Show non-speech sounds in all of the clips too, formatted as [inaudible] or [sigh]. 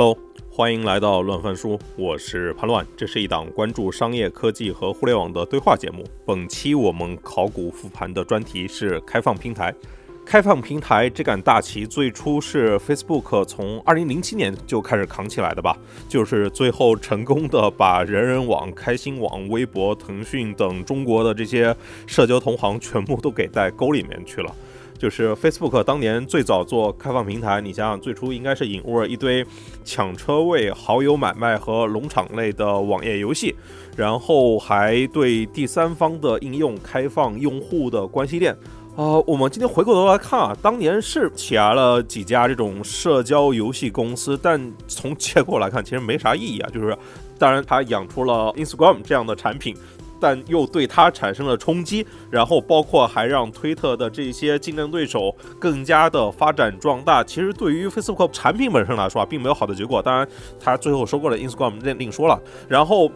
Hello，欢迎来到乱翻书，我是潘乱。这是一档关注商业科技和互联网的对话节目。本期我们考古复盘的专题是开放平台。开放平台这杆大旗最初是 Facebook 从2007年就开始扛起来的吧？就是最后成功的把人人网、开心网、微博、腾讯等中国的这些社交同行全部都给带沟里面去了。就是 Facebook 当年最早做开放平台，你想想，最初应该是引入了一堆抢车位、好友买卖和农场类的网页游戏，然后还对第三方的应用开放用户的关系链。呃，我们今天回过头来看啊，当年是起来了几家这种社交游戏公司，但从结果来看，其实没啥意义啊。就是，当然它养出了 Instagram 这样的产品，但又对它产生了冲击，然后包括还让推特的这些竞争对手更加的发展壮大。其实对于 Facebook 产品本身来说啊，并没有好的结果。当然，它最后收购了 Instagram 另另说了。然后。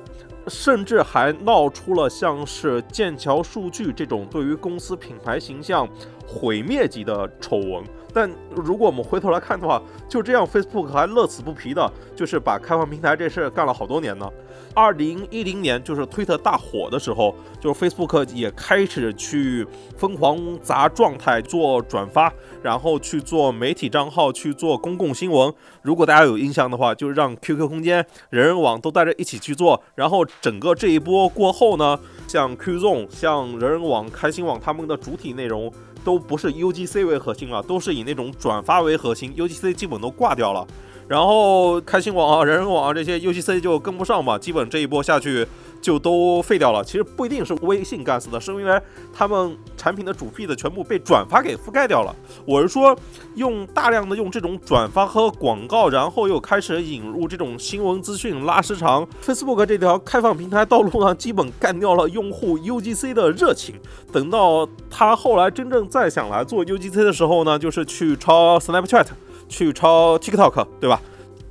甚至还闹出了像是剑桥数据这种对于公司品牌形象毁灭级的丑闻。但如果我们回头来看的话，就这样，Facebook 还乐此不疲的，就是把开放平台这事儿干了好多年呢。二零一零年，就是推特大火的时候，就是 Facebook 也开始去疯狂砸状态做转发，然后去做媒体账号，去做公共新闻。如果大家有印象的话，就让 QQ 空间、人人网都带着一起去做。然后整个这一波过后呢，像 QZone、像人人网、开心网他们的主体内容。都不是 UGC 为核心了，都是以那种转发为核心，UGC 基本都挂掉了。然后开心网啊、人人网啊这些 UGC 就跟不上嘛，基本这一波下去。就都废掉了。其实不一定是微信干死的，是因为他们产品的主 feed 全部被转发给覆盖掉了。我是说，用大量的用这种转发和广告，然后又开始引入这种新闻资讯拉时长。Facebook 这条开放平台道路呢，基本干掉了用户 UGC 的热情。等到他后来真正再想来做 UGC 的时候呢，就是去抄 Snapchat，去抄 TikTok，对吧？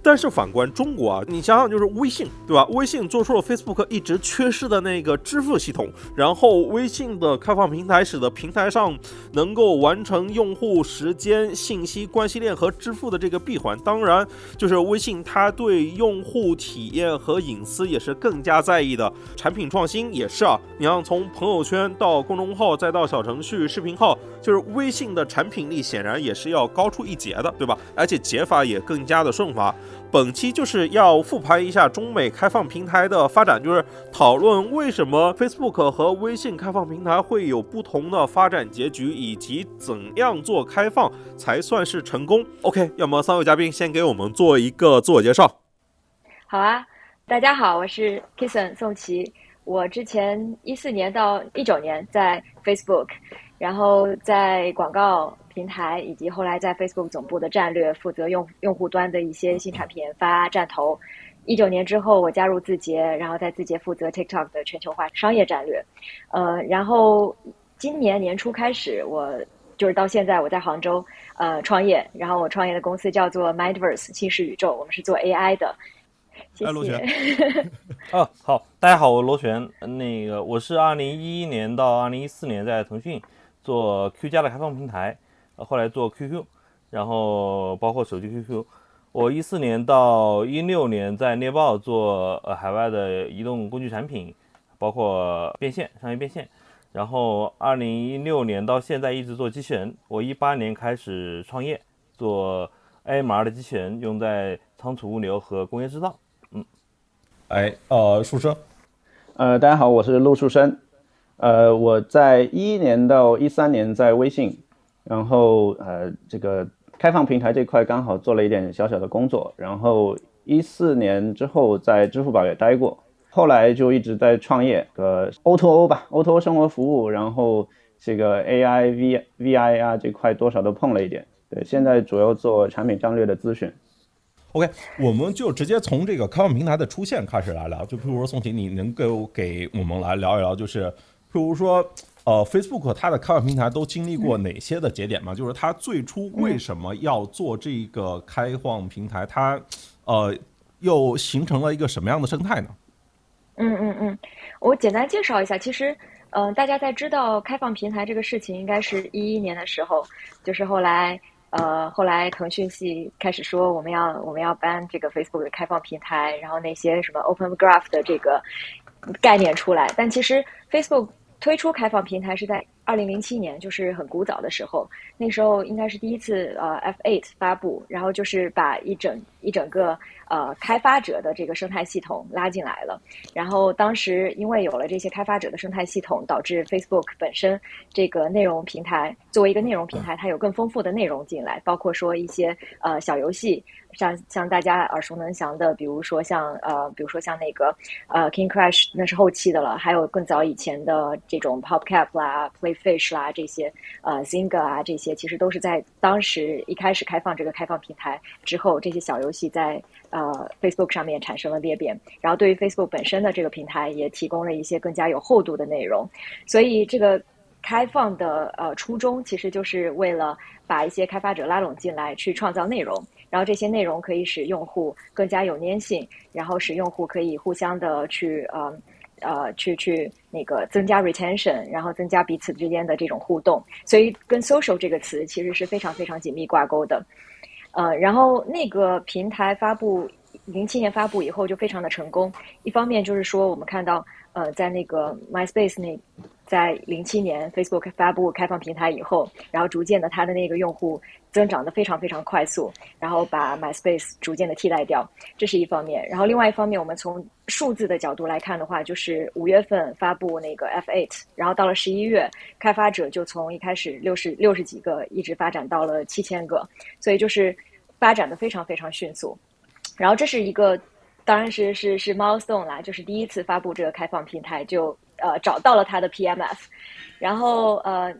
但是反观中国啊，你想想就是微信，对吧？微信做出了 Facebook 一直缺失的那个支付系统，然后微信的开放平台使得平台上能够完成用户时间、信息、关系链和支付的这个闭环。当然，就是微信它对用户体验和隐私也是更加在意的。产品创新也是啊，你像从朋友圈到公众号再到小程序、视频号，就是微信的产品力显然也是要高出一截的，对吧？而且解法也更加的顺滑。本期就是要复盘一下中美开放平台的发展，就是讨论为什么 Facebook 和微信开放平台会有不同的发展结局，以及怎样做开放才算是成功。OK，要么三位嘉宾先给我们做一个自我介绍。好啊，大家好，我是 Kison 宋琦，我之前一四年到一九年在 Facebook，然后在广告。平台以及后来在 Facebook 总部的战略负责用用户端的一些新产品研发站投。一九年之后，我加入字节，然后在字节负责 TikTok 的全球化商业战略。呃，然后今年年初开始，我就是到现在我在杭州呃创业，然后我创业的公司叫做 Mindverse 新视宇宙，我们是做 AI 的。谢谢。[laughs] 啊，好，大家好，我罗璇。那个我是二零一一年到二零一四年在腾讯做 Q 加的开放平台。后来做 QQ，然后包括手机 QQ。我一四年到一六年在猎豹做呃海外的移动工具产品，包括变现商业变现。然后二零一六年到现在一直做机器人。我一八年开始创业做 AMR 的机器人，用在仓储物流和工业制造。嗯，哎，呃，树生，呃，大家好，我是陆树生。呃，我在一一年到一三年在微信。然后呃，这个开放平台这块刚好做了一点小小的工作。然后一四年之后在支付宝也待过，后来就一直在创业，呃，O to O 吧，O to O 生活服务，然后这个 AI V V I 啊这块多少都碰了一点。对，现在主要做产品战略的咨询。OK，我们就直接从这个开放平台的出现开始来聊。就譬如说宋婷，你能够给我们来聊一聊，就是如说。呃，Facebook 它的开放平台都经历过哪些的节点吗？就是它最初为什么要做这个开放平台？它呃又形成了一个什么样的生态呢？嗯嗯嗯，我简单介绍一下。其实，嗯，大家在知道开放平台这个事情，应该是一一年的时候，就是后来呃，后来腾讯系开始说我们要我们要搬这个 Facebook 的开放平台，然后那些什么 Open Graph 的这个概念出来，但其实 Facebook 推出开放平台是在。二零零七年就是很古早的时候，那时候应该是第一次呃 F8 发布，然后就是把一整一整个呃开发者的这个生态系统拉进来了。然后当时因为有了这些开发者的生态系统，导致 Facebook 本身这个内容平台作为一个内容平台，它有更丰富的内容进来，包括说一些呃小游戏，像像大家耳熟能详的，比如说像呃比如说像那个呃 King Crash 那是后期的了，还有更早以前的这种 PopCap 啦 Play。Fish 啦，这些呃，zinga 啊，这些其实都是在当时一开始开放这个开放平台之后，这些小游戏在呃 Facebook 上面产生了裂变，然后对于 Facebook 本身的这个平台也提供了一些更加有厚度的内容。所以这个开放的呃初衷，其实就是为了把一些开发者拉拢进来，去创造内容，然后这些内容可以使用户更加有粘性，然后使用户可以互相的去呃。呃，去去那个增加 retention，然后增加彼此之间的这种互动，所以跟 social 这个词其实是非常非常紧密挂钩的。呃，然后那个平台发布零七年发布以后就非常的成功，一方面就是说我们看到呃，在那个 MySpace 那。在零七年，Facebook 发布开放平台以后，然后逐渐的它的那个用户增长的非常非常快速，然后把 MySpace 逐渐的替代掉，这是一方面。然后另外一方面，我们从数字的角度来看的话，就是五月份发布那个 F8，然后到了十一月，开发者就从一开始六十六十几个，一直发展到了七千个，所以就是发展的非常非常迅速。然后这是一个，当然是是是 milestone 啦，就是第一次发布这个开放平台就。呃，找到了它的 PMF，然后呃，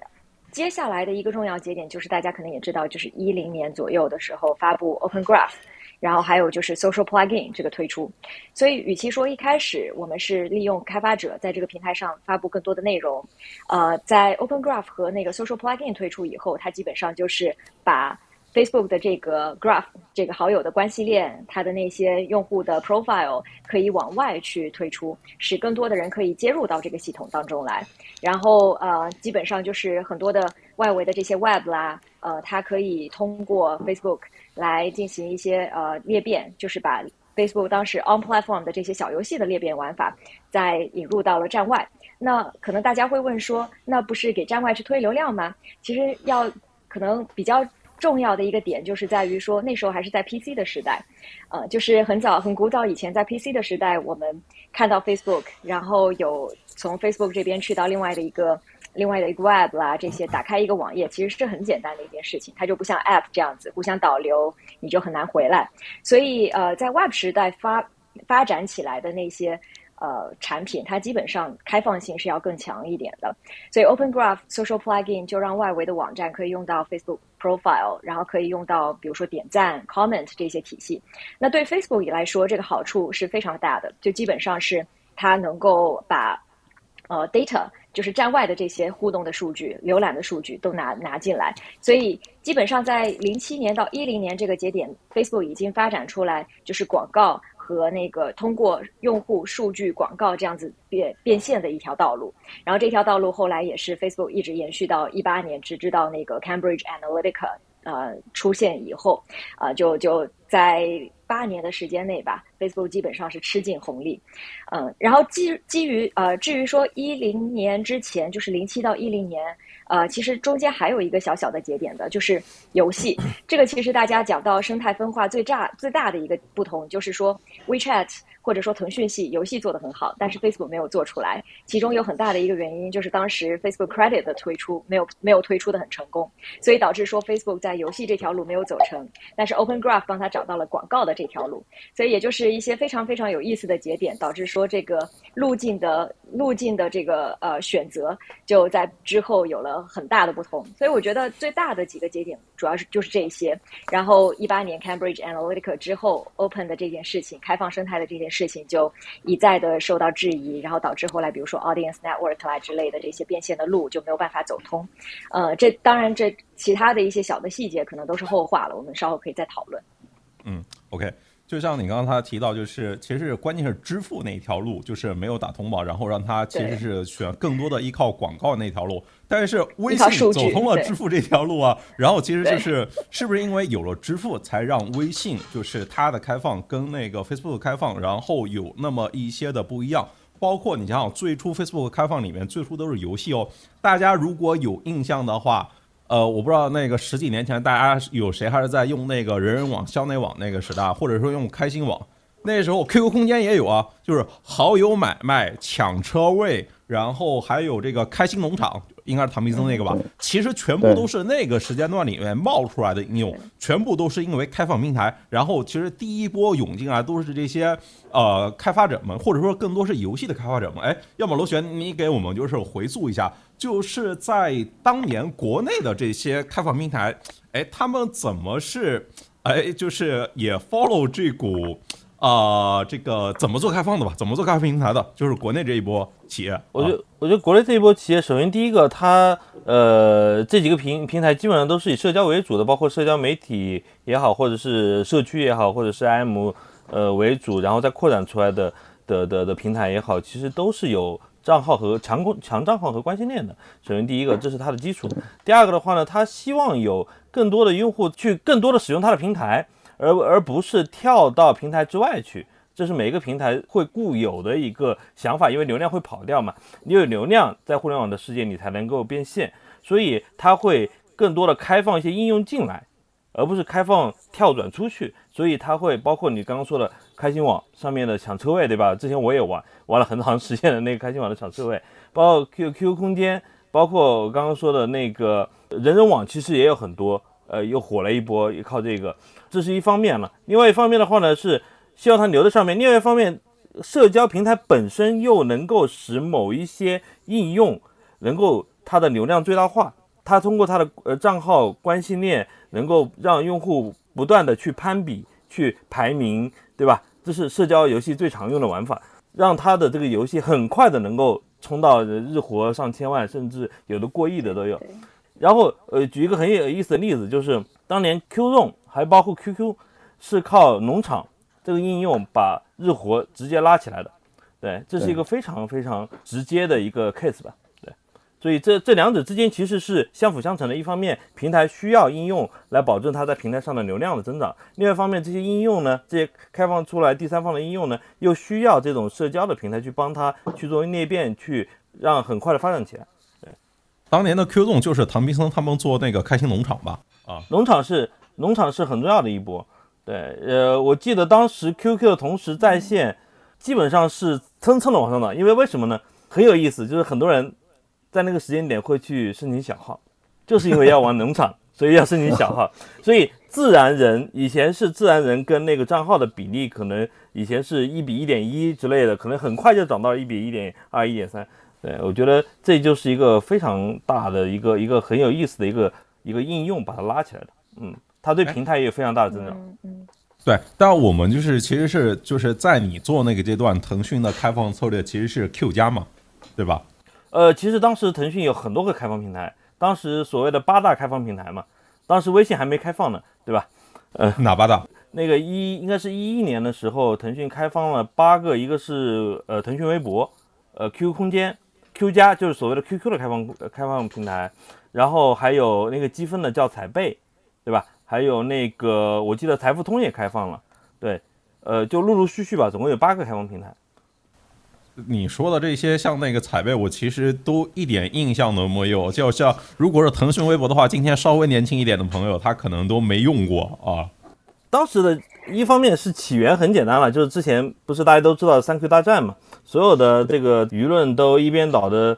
接下来的一个重要节点就是大家可能也知道，就是一零年左右的时候发布 Open Graph，然后还有就是 Social Plugin 这个推出。所以，与其说一开始我们是利用开发者在这个平台上发布更多的内容，呃，在 Open Graph 和那个 Social Plugin 推出以后，它基本上就是把。Facebook 的这个 Graph 这个好友的关系链，它的那些用户的 Profile 可以往外去推出，使更多的人可以接入到这个系统当中来。然后呃，基本上就是很多的外围的这些 Web 啦，呃，它可以通过 Facebook 来进行一些呃裂变，就是把 Facebook 当时 On Platform 的这些小游戏的裂变玩法，再引入到了站外。那可能大家会问说，那不是给站外去推流量吗？其实要可能比较。重要的一个点就是在于说，那时候还是在 PC 的时代，呃，就是很早很古早以前，在 PC 的时代，我们看到 Facebook，然后有从 Facebook 这边去到另外的一个另外的一个 Web 啦，这些打开一个网页，其实是很简单的一件事情，它就不像 App 这样子互相导流，你就很难回来。所以呃，在 Web 时代发发展起来的那些。呃，产品它基本上开放性是要更强一点的，所以 Open Graph Social Plugin 就让外围的网站可以用到 Facebook Profile，然后可以用到比如说点赞、Comment 这些体系。那对 Facebook 来说，这个好处是非常大的，就基本上是它能够把呃 data，就是站外的这些互动的数据、浏览的数据都拿拿进来。所以基本上在零七年到一零年这个节点，Facebook 已经发展出来就是广告。和那个通过用户数据广告这样子变变现的一条道路，然后这条道路后来也是 Facebook 一直延续到一八年，直至到那个 Cambridge Analytica 呃出现以后，啊就就在八年的时间内吧，Facebook 基本上是吃尽红利，嗯，然后基基于呃至于说一零年之前，就是零七到一零年。呃，其实中间还有一个小小的节点的，就是游戏。这个其实大家讲到生态分化最炸最大的一个不同，就是说 WeChat。或者说腾讯系游戏做得很好，但是 Facebook 没有做出来，其中有很大的一个原因就是当时 Facebook Credit 的推出没有没有推出的很成功，所以导致说 Facebook 在游戏这条路没有走成，但是 Open Graph 帮他找找到了广告的这条路，所以也就是一些非常非常有意思的节点，导致说这个路径的路径的这个呃选择就在之后有了很大的不同，所以我觉得最大的几个节点主要是就是这些，然后一八年 Cambridge Analytica 之后 Open 的这件事情，开放生态的这件。事情就一再的受到质疑，然后导致后来比如说 Audience Network 啦之类的这些变现的路就没有办法走通。呃，这当然这其他的一些小的细节可能都是后话了，我们稍后可以再讨论。嗯，OK，就像你刚才提到，就是其实是关键是支付那条路，就是没有打通吧，然后让他其实是选更多的依靠广告那条路。但是微信走通了支付这条路啊，然后其实就是是不是因为有了支付，才让微信就是它的开放跟那个 Facebook 开放，然后有那么一些的不一样。包括你想想，最初 Facebook 开放里面最初都是游戏哦。大家如果有印象的话。呃，我不知道那个十几年前大家有谁还是在用那个人人网、校内网那个时代，或者说用开心网，那时候 QQ 空间也有啊，就是好友买卖、抢车位，然后还有这个开心农场。应该是唐皮森那个吧，其实全部都是那个时间段里面冒出来的应用，全部都是因为开放平台。然后其实第一波涌进来都是这些呃开发者们，或者说更多是游戏的开发者们。哎，要么螺旋，你给我们就是回溯一下，就是在当年国内的这些开放平台，哎，他们怎么是哎，就是也 follow 这股。啊，这个怎么做开放的吧？怎么做开放平台的？就是国内这一波企业。我觉得，我觉得国内这一波企业，首先第一个，它呃这几个平平台基本上都是以社交为主的，包括社交媒体也好，或者是社区也好，或者是 IM 呃为主，然后再扩展出来的的的的平台也好，其实都是有账号和强强账号和关系链的。首先第一个，这是它的基础。第二个的话呢，它希望有更多的用户去更多的使用它的平台。而而不是跳到平台之外去，这是每一个平台会固有的一个想法，因为流量会跑掉嘛。你有流量，在互联网的世界你才能够变现，所以它会更多的开放一些应用进来，而不是开放跳转出去。所以它会包括你刚刚说的开心网上面的抢车位，对吧？之前我也玩玩了很长时间的那个开心网的抢车位，包括 Q Q 空间，包括我刚刚说的那个人人网，其实也有很多。呃，又火了一波，也靠这个，这是一方面了。另外一方面的话呢，是希望它留在上面。另外一方面，社交平台本身又能够使某一些应用能够它的流量最大化。它通过它的呃账号关系链，能够让用户不断的去攀比、去排名，对吧？这是社交游戏最常用的玩法，让它的这个游戏很快的能够冲到日活上千万，甚至有的过亿的都有。然后，呃，举一个很有意思的例子，就是当年 QQ 还包括 QQ，是靠农场这个应用把日活直接拉起来的，对，这是一个非常非常直接的一个 case 吧，对，所以这这两者之间其实是相辅相成的。一方面，平台需要应用来保证它在平台上的流量的增长；另外一方面，这些应用呢，这些开放出来第三方的应用呢，又需要这种社交的平台去帮它去做裂变，去让很快的发展起来。对当年的 Q 动就是唐斌森他们做那个开心农场吧？啊，农场是农场是很重要的一波。对，呃，我记得当时 QQ 的同时在线，基本上是蹭蹭的往上涨。因为为什么呢？很有意思，就是很多人在那个时间点会去申请小号，就是因为要玩农场，[laughs] 所以要申请小号。所以自然人以前是自然人跟那个账号的比例，可能以前是一比一点一之类的，可能很快就涨到一比一点二、一点三。对，我觉得这就是一个非常大的一个一个很有意思的一个一个应用，把它拉起来的。嗯，它对平台也有非常大的增长。嗯，对。但我们就是其实是就是在你做那个阶段，腾讯的开放策略其实是 Q 加嘛，对吧？呃，其实当时腾讯有很多个开放平台，当时所谓的八大开放平台嘛，当时微信还没开放呢，对吧？呃，哪八大？[laughs] 那个一应该是一一年的时候，腾讯开放了八个，一个是呃腾讯微博，呃 QQ 空间。Q 加就是所谓的 QQ 的开放开放平台，然后还有那个积分的叫彩贝，对吧？还有那个我记得财付通也开放了，对，呃，就陆陆续续吧，总共有八个开放平台。你说的这些像那个彩贝，我其实都一点印象都没有。就像如果是腾讯微博的话，今天稍微年轻一点的朋友，他可能都没用过啊。当时的一方面是起源很简单了，就是之前不是大家都知道三 Q 大战嘛。所有的这个舆论都一边倒的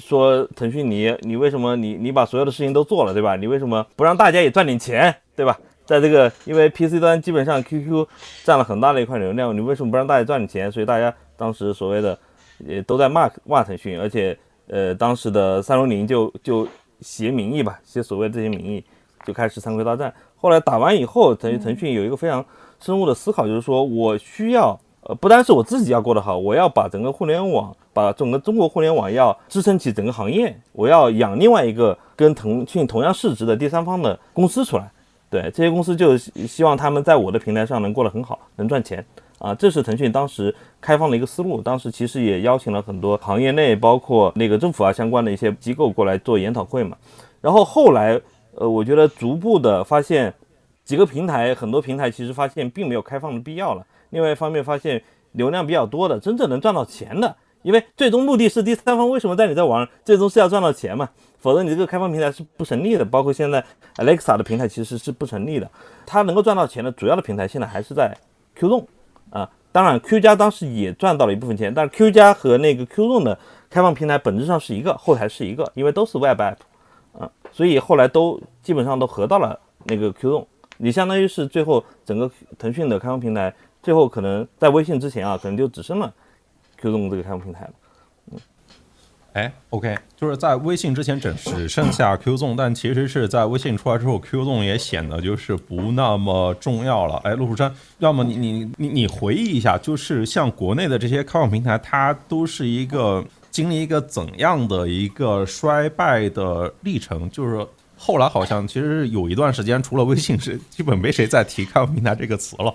说腾讯你你为什么你你把所有的事情都做了对吧？你为什么不让大家也赚点钱对吧？在这个因为 PC 端基本上 QQ 占了很大的一块流量，你为什么不让大家赚点钱？所以大家当时所谓的也都在骂骂腾讯，而且呃当时的三六零就就携民意吧，携所谓这些民意就开始三规大战。后来打完以后，腾腾讯有一个非常深入的思考，就是说我需要。呃，不单是我自己要过得好，我要把整个互联网，把整个中国互联网要支撑起整个行业，我要养另外一个跟腾讯同样市值的第三方的公司出来。对，这些公司就希望他们在我的平台上能过得很好，能赚钱啊。这是腾讯当时开放的一个思路。当时其实也邀请了很多行业内，包括那个政府啊相关的一些机构过来做研讨会嘛。然后后来，呃，我觉得逐步的发现，几个平台，很多平台其实发现并没有开放的必要了。另外一方面，发现流量比较多的，真正能赚到钱的，因为最终目的是第三方为什么带你在网上，最终是要赚到钱嘛。否则你这个开放平台是不成立的。包括现在 Alexa 的平台其实是不成立的。它能够赚到钱的主要的平台现在还是在 QZone 啊。当然 Q 加当时也赚到了一部分钱，但是 Q 加和那个 QZone 的开放平台本质上是一个，后台是一个，因为都是 Web App 啊，所以后来都基本上都合到了那个 QZone。你相当于是最后整个腾讯的开放平台，最后可能在微信之前啊，可能就只剩了 QZone 这个开放平台了。哎，OK，就是在微信之前只只剩下 Q 纵，但其实是在微信出来之后，Q 纵也显得就是不那么重要了。哎，陆树山，要么你你你你回忆一下，就是像国内的这些开放平台，它都是一个经历一个怎样的一个衰败的历程？就是后来好像其实有一段时间，除了微信，是基本没谁再提开放平台这个词了。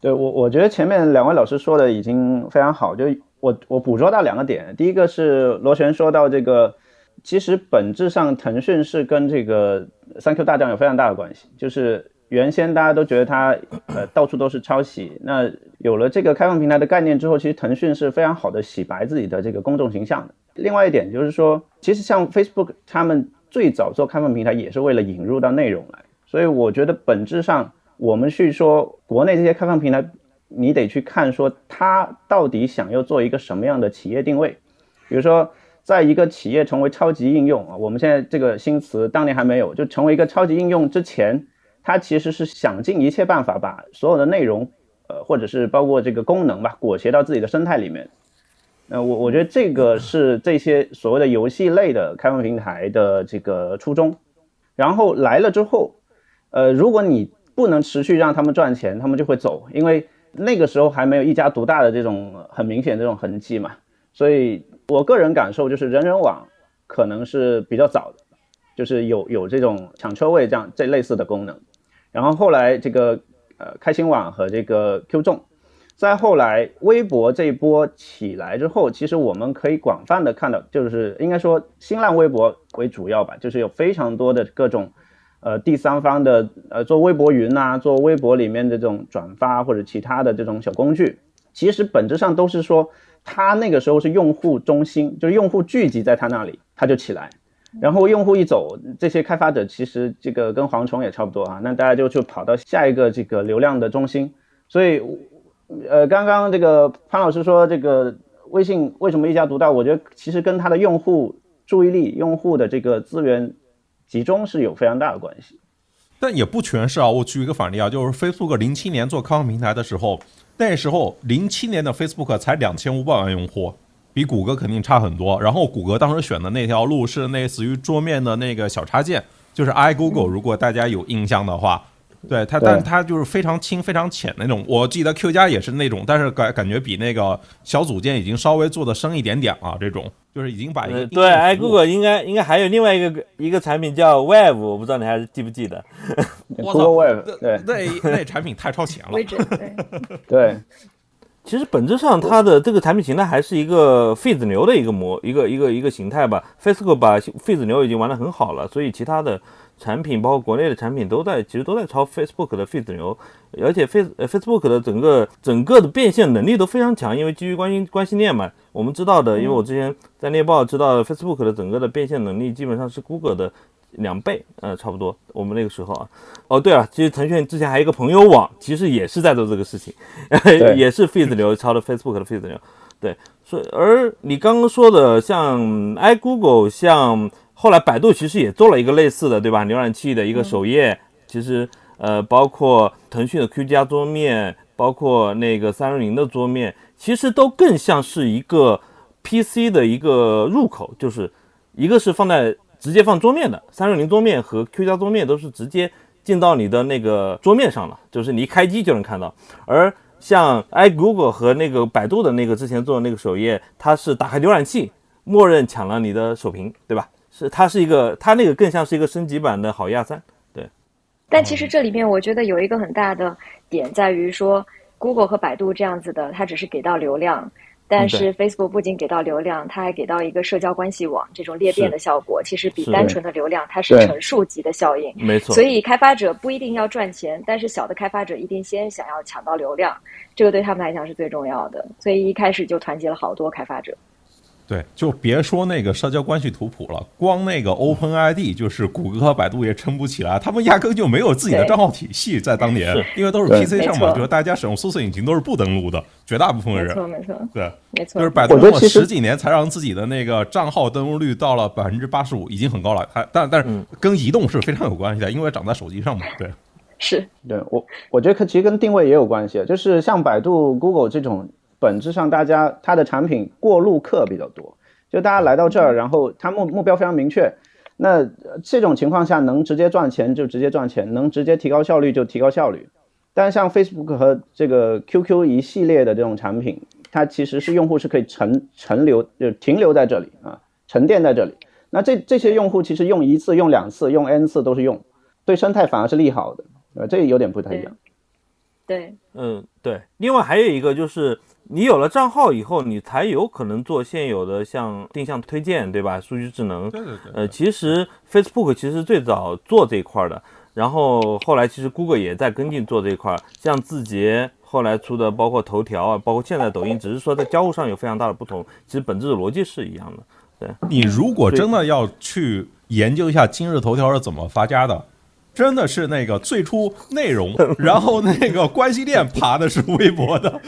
对我，我觉得前面两位老师说的已经非常好，就。我我捕捉到两个点，第一个是螺旋说到这个，其实本质上腾讯是跟这个三 Q 大战有非常大的关系，就是原先大家都觉得它呃到处都是抄袭，那有了这个开放平台的概念之后，其实腾讯是非常好的洗白自己的这个公众形象的。另外一点就是说，其实像 Facebook 他们最早做开放平台也是为了引入到内容来，所以我觉得本质上我们去说国内这些开放平台。你得去看说它到底想要做一个什么样的企业定位，比如说，在一个企业成为超级应用啊，我们现在这个新词当年还没有，就成为一个超级应用之前，它其实是想尽一切办法把所有的内容，呃，或者是包括这个功能吧，裹挟到自己的生态里面。那我我觉得这个是这些所谓的游戏类的开放平台的这个初衷。然后来了之后，呃，如果你不能持续让他们赚钱，他们就会走，因为。那个时候还没有一家独大的这种很明显这种痕迹嘛，所以我个人感受就是人人网可能是比较早的，就是有有这种抢车位这样这类似的功能，然后后来这个呃开心网和这个 Q 众，再后来微博这一波起来之后，其实我们可以广泛的看到，就是应该说新浪微博为主要吧，就是有非常多的各种。呃，第三方的呃，做微博云呐，做微博里面的这种转发或者其他的这种小工具，其实本质上都是说，它那个时候是用户中心，就是用户聚集在它那里，它就起来，然后用户一走，这些开发者其实这个跟蝗虫也差不多啊，那大家就就跑到下一个这个流量的中心，所以，呃，刚刚这个潘老师说这个微信为什么一家独大，我觉得其实跟它的用户注意力、用户的这个资源。集中是有非常大的关系，但也不全是啊。我举一个反例啊，就是 Facebook 零七年做开放平台的时候，那时候零七年的 Facebook 才两千五百万用户，比谷歌肯定差很多。然后谷歌当时选的那条路是类似于桌面的那个小插件，就是 iGoogle，如果大家有印象的话。对它，但它就是非常轻、非常浅那种。我记得 Q 加也是那种，但是感感觉比那个小组件已经稍微做的深一点点了。这种就是已经把对，哎，Google 应该应该还有另外一个一个产品叫 Wave，我不知道你还记不记得。我操 Wave 对，那那产品太超前了。[laughs] 对，其实本质上它的这个产品形态还是一个废子牛的一个模，一个一个一个形态吧。Facebook 把废子牛已经玩得很好了，所以其他的。产品包括国内的产品都在，其实都在抄 Facebook 的 Feed 流，而且 Face Facebook 的整个整个的变现能力都非常强，因为基于关系关系链嘛，我们知道的，因为我之前在猎豹知道 Facebook 的整个的变现能力基本上是 Google 的两倍，呃，差不多。我们那个时候啊，哦对了，其实腾讯之前还有一个朋友网，其实也是在做这个事情，也是 Feed 流抄的 Facebook 的 Feed 流，对，所以而你刚刚说的像 iGoogle 像。后来百度其实也做了一个类似的，对吧？浏览器的一个首页，其实呃，包括腾讯的 Q 加桌面，包括那个三六零的桌面，其实都更像是一个 PC 的一个入口，就是一个是放在直接放桌面的，三六零桌面和 Q 加桌面都是直接进到你的那个桌面上了，就是你一开机就能看到。而像 i Google 和那个百度的那个之前做的那个首页，它是打开浏览器，默认抢了你的首屏，对吧？是，它是一个，它那个更像是一个升级版的好亚三，对。但其实这里面我觉得有一个很大的点在于说，Google 和百度这样子的，它只是给到流量。但是 Facebook 不仅给到流量，它还给到一个社交关系网这种裂变的效果，其实比单纯的流量它是乘数级的效应。没错。所以开发者不一定要赚钱，但是小的开发者一定先想要抢到流量，这个对他们来讲是最重要的。所以一开始就团结了好多开发者。对，就别说那个社交关系图谱了，光那个 Open ID 就是谷歌和百度也撑不起来，他们压根就没有自己的账号体系，在当年，因为都是 PC 上嘛，就是大家使用搜索引擎都是不登录的，绝大部分人，没错没错，对，没错，就是百度用了十几年才让自己的那个账号登录率到了百分之八十五，已经很高了，还但但是跟移动是非常有关系的，因为长在手机上嘛，对，是，对我我觉得其实跟定位也有关系，就是像百度、Google 这种，本质上大家它的产品过路客比较多。就大家来到这儿，然后它目目标非常明确，那这种情况下能直接赚钱就直接赚钱，能直接提高效率就提高效率。但是像 Facebook 和这个 QQ 一系列的这种产品，它其实是用户是可以沉沉留，就停留在这里啊，沉淀在这里。那这这些用户其实用一次、用两次、用 N 次都是用，对生态反而是利好的，呃，这有点不太一样。对，嗯，对。另外还有一个就是。你有了账号以后，你才有可能做现有的像定向推荐，对吧？数据智能。对对对。呃，其实 Facebook 其实最早做这一块的，然后后来其实 Google 也在跟进做这一块。像字节后来出的，包括头条啊，包括现在抖音，只是说在交互上有非常大的不同，其实本质的逻辑是一样的。对你如果真的要去研究一下今日头条是怎么发家的。真的是那个最初内容，[laughs] 然后那个关系链爬的是微博的，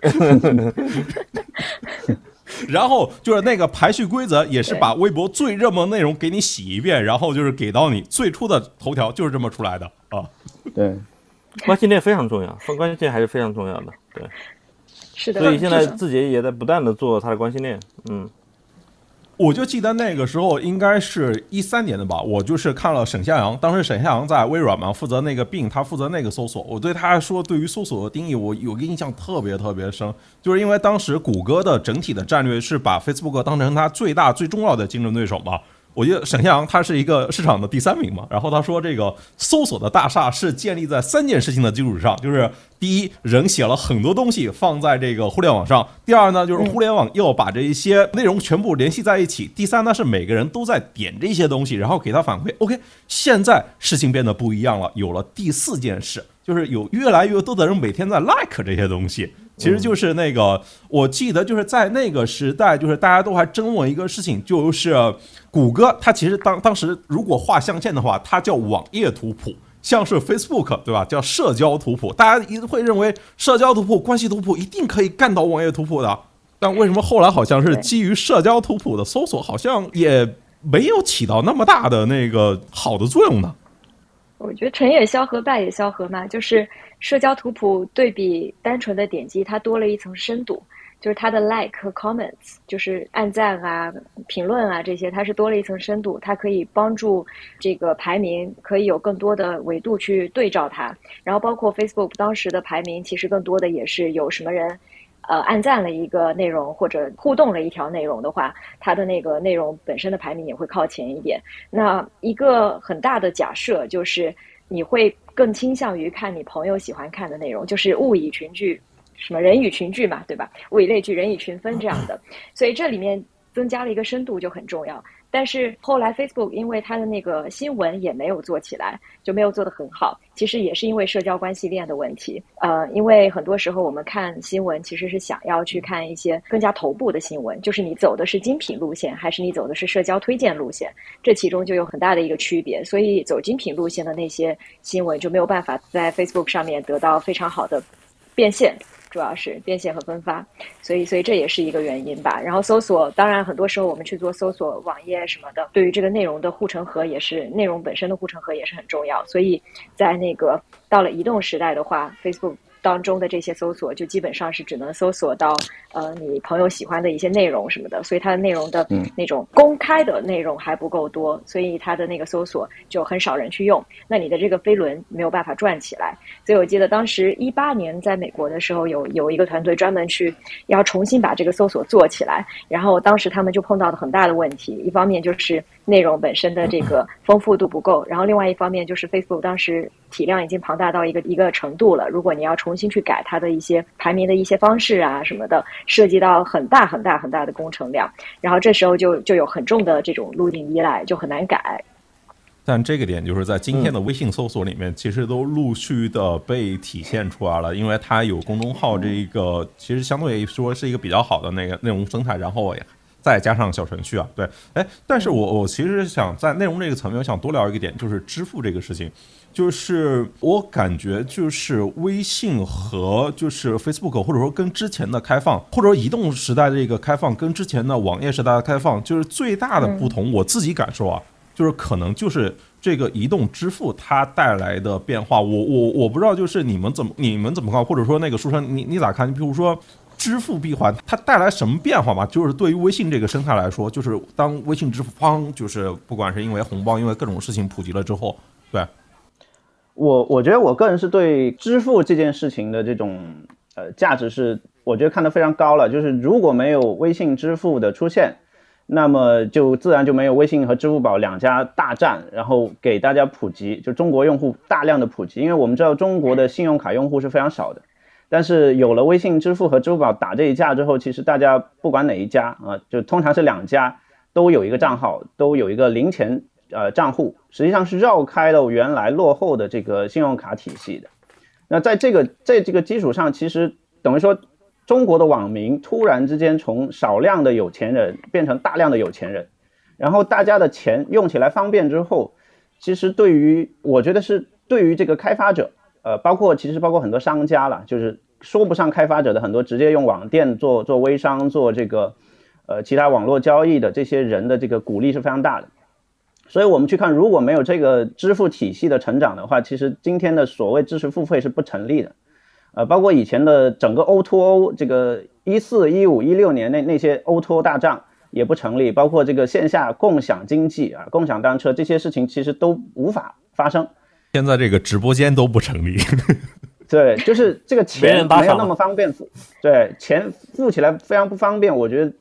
[laughs] 然后就是那个排序规则也是把微博最热门内容给你洗一遍，然后就是给到你最初的头条就是这么出来的啊。对，关系链非常重要，分关系链还是非常重要的。对，是的。所以现在字节也在不断的做它的关系链，嗯。我就记得那个时候应该是一三年的吧，我就是看了沈向阳，当时沈向阳在微软嘛，负责那个病，他负责那个搜索。我对他说，对于搜索的定义，我有个印象特别特别深，就是因为当时谷歌的整体的战略是把 Facebook 当成它最大最重要的竞争对手嘛。我觉得沈向阳他是一个市场的第三名嘛，然后他说这个搜索的大厦是建立在三件事情的基础上，就是第一，人写了很多东西放在这个互联网上；第二呢，就是互联网要把这一些内容全部联系在一起；第三呢，是每个人都在点这些东西，然后给他反馈。OK，现在事情变得不一样了，有了第四件事，就是有越来越多的人每天在 like 这些东西。其实就是那个，我记得就是在那个时代，就是大家都还争论一个事情，就是谷歌它其实当当时如果画象限的话，它叫网页图谱，像是 Facebook 对吧？叫社交图谱，大家一会认为社交图谱、关系图谱一定可以干倒网页图谱的，但为什么后来好像是基于社交图谱的搜索好像也没有起到那么大的那个好的作用呢？我觉得成也萧何，败也萧何嘛，就是社交图谱对比单纯的点击，它多了一层深度，就是它的 like 和 comments，就是按赞啊、评论啊这些，它是多了一层深度，它可以帮助这个排名可以有更多的维度去对照它，然后包括 Facebook 当时的排名，其实更多的也是有什么人。呃，按赞了一个内容或者互动了一条内容的话，它的那个内容本身的排名也会靠前一点。那一个很大的假设就是，你会更倾向于看你朋友喜欢看的内容，就是物以群聚，什么人以群聚嘛，对吧？物以类聚，人以群分这样的。所以这里面增加了一个深度就很重要。但是后来 Facebook 因为它的那个新闻也没有做起来，就没有做得很好。其实也是因为社交关系链的问题。呃，因为很多时候我们看新闻其实是想要去看一些更加头部的新闻，就是你走的是精品路线，还是你走的是社交推荐路线，这其中就有很大的一个区别。所以走精品路线的那些新闻就没有办法在 Facebook 上面得到非常好的变现。主要是变现和分发，所以所以这也是一个原因吧。然后搜索，当然很多时候我们去做搜索网页什么的，对于这个内容的护城河也是内容本身的护城河也是很重要。所以在那个到了移动时代的话，Facebook。当中的这些搜索，就基本上是只能搜索到呃你朋友喜欢的一些内容什么的，所以它的内容的那种公开的内容还不够多，所以它的那个搜索就很少人去用。那你的这个飞轮没有办法转起来。所以我记得当时一八年在美国的时候，有有一个团队专门去要重新把这个搜索做起来，然后当时他们就碰到了很大的问题，一方面就是内容本身的这个丰富度不够，然后另外一方面就是 Facebook 当时体量已经庞大到一个一个程度了，如果你要重新去改它的一些排名的一些方式啊什么的，涉及到很大很大很大的工程量，然后这时候就就有很重的这种路径依赖，就很难改。但这个点就是在今天的微信搜索里面，其实都陆续的被体现出来了，因为它有公众号这一个，其实相对来说是一个比较好的那个内容生态，然后再加上小程序啊，对，哎，但是我我其实想在内容这个层面，我想多聊一个点，就是支付这个事情，就是我感觉就是微信和就是 Facebook 或者说跟之前的开放，或者说移动时代的这个开放跟之前的网页时代的开放，就是最大的不同，我自己感受啊。就是可能就是这个移动支付它带来的变化，我我我不知道，就是你们怎么你们怎么看，或者说那个书生你你咋看？你比如说支付闭环它带来什么变化嘛？就是对于微信这个生态来说，就是当微信支付方就是不管是因为红包，因为各种事情普及了之后，对，我我觉得我个人是对支付这件事情的这种呃价值是我觉得看得非常高了，就是如果没有微信支付的出现。那么就自然就没有微信和支付宝两家大战，然后给大家普及，就中国用户大量的普及，因为我们知道中国的信用卡用户是非常少的，但是有了微信支付和支付宝打这一架之后，其实大家不管哪一家啊，就通常是两家都有一个账号，都有一个零钱呃账户，实际上是绕开了原来落后的这个信用卡体系的。那在这个在这个基础上，其实等于说。中国的网民突然之间从少量的有钱人变成大量的有钱人，然后大家的钱用起来方便之后，其实对于我觉得是对于这个开发者，呃，包括其实包括很多商家了，就是说不上开发者的很多直接用网店做做微商做这个，呃，其他网络交易的这些人的这个鼓励是非常大的。所以我们去看，如果没有这个支付体系的成长的话，其实今天的所谓知识付费是不成立的。呃，包括以前的整个 O2O 这个一四一五一六年那那些 O2O 大战也不成立，包括这个线下共享经济啊，共享单车这些事情其实都无法发生。现在这个直播间都不成立。[laughs] 对，就是这个钱没有那么方便付，对，钱付起来非常不方便。我觉得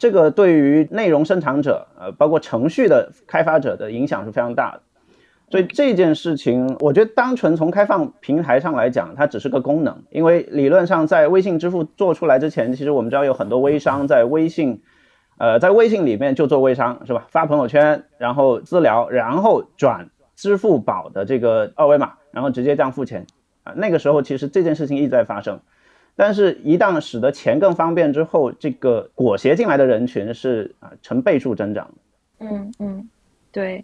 这个对于内容生产者，呃，包括程序的开发者的影响是非常大的。所以这件事情，我觉得单纯从开放平台上来讲，它只是个功能。因为理论上，在微信支付做出来之前，其实我们知道有很多微商在微信，呃，在微信里面就做微商，是吧？发朋友圈，然后私聊，然后转支付宝的这个二维码，然后直接这样付钱啊。那个时候，其实这件事情一直在发生。但是，一旦使得钱更方便之后，这个裹挟进来的人群是啊成倍数增长。嗯嗯，对。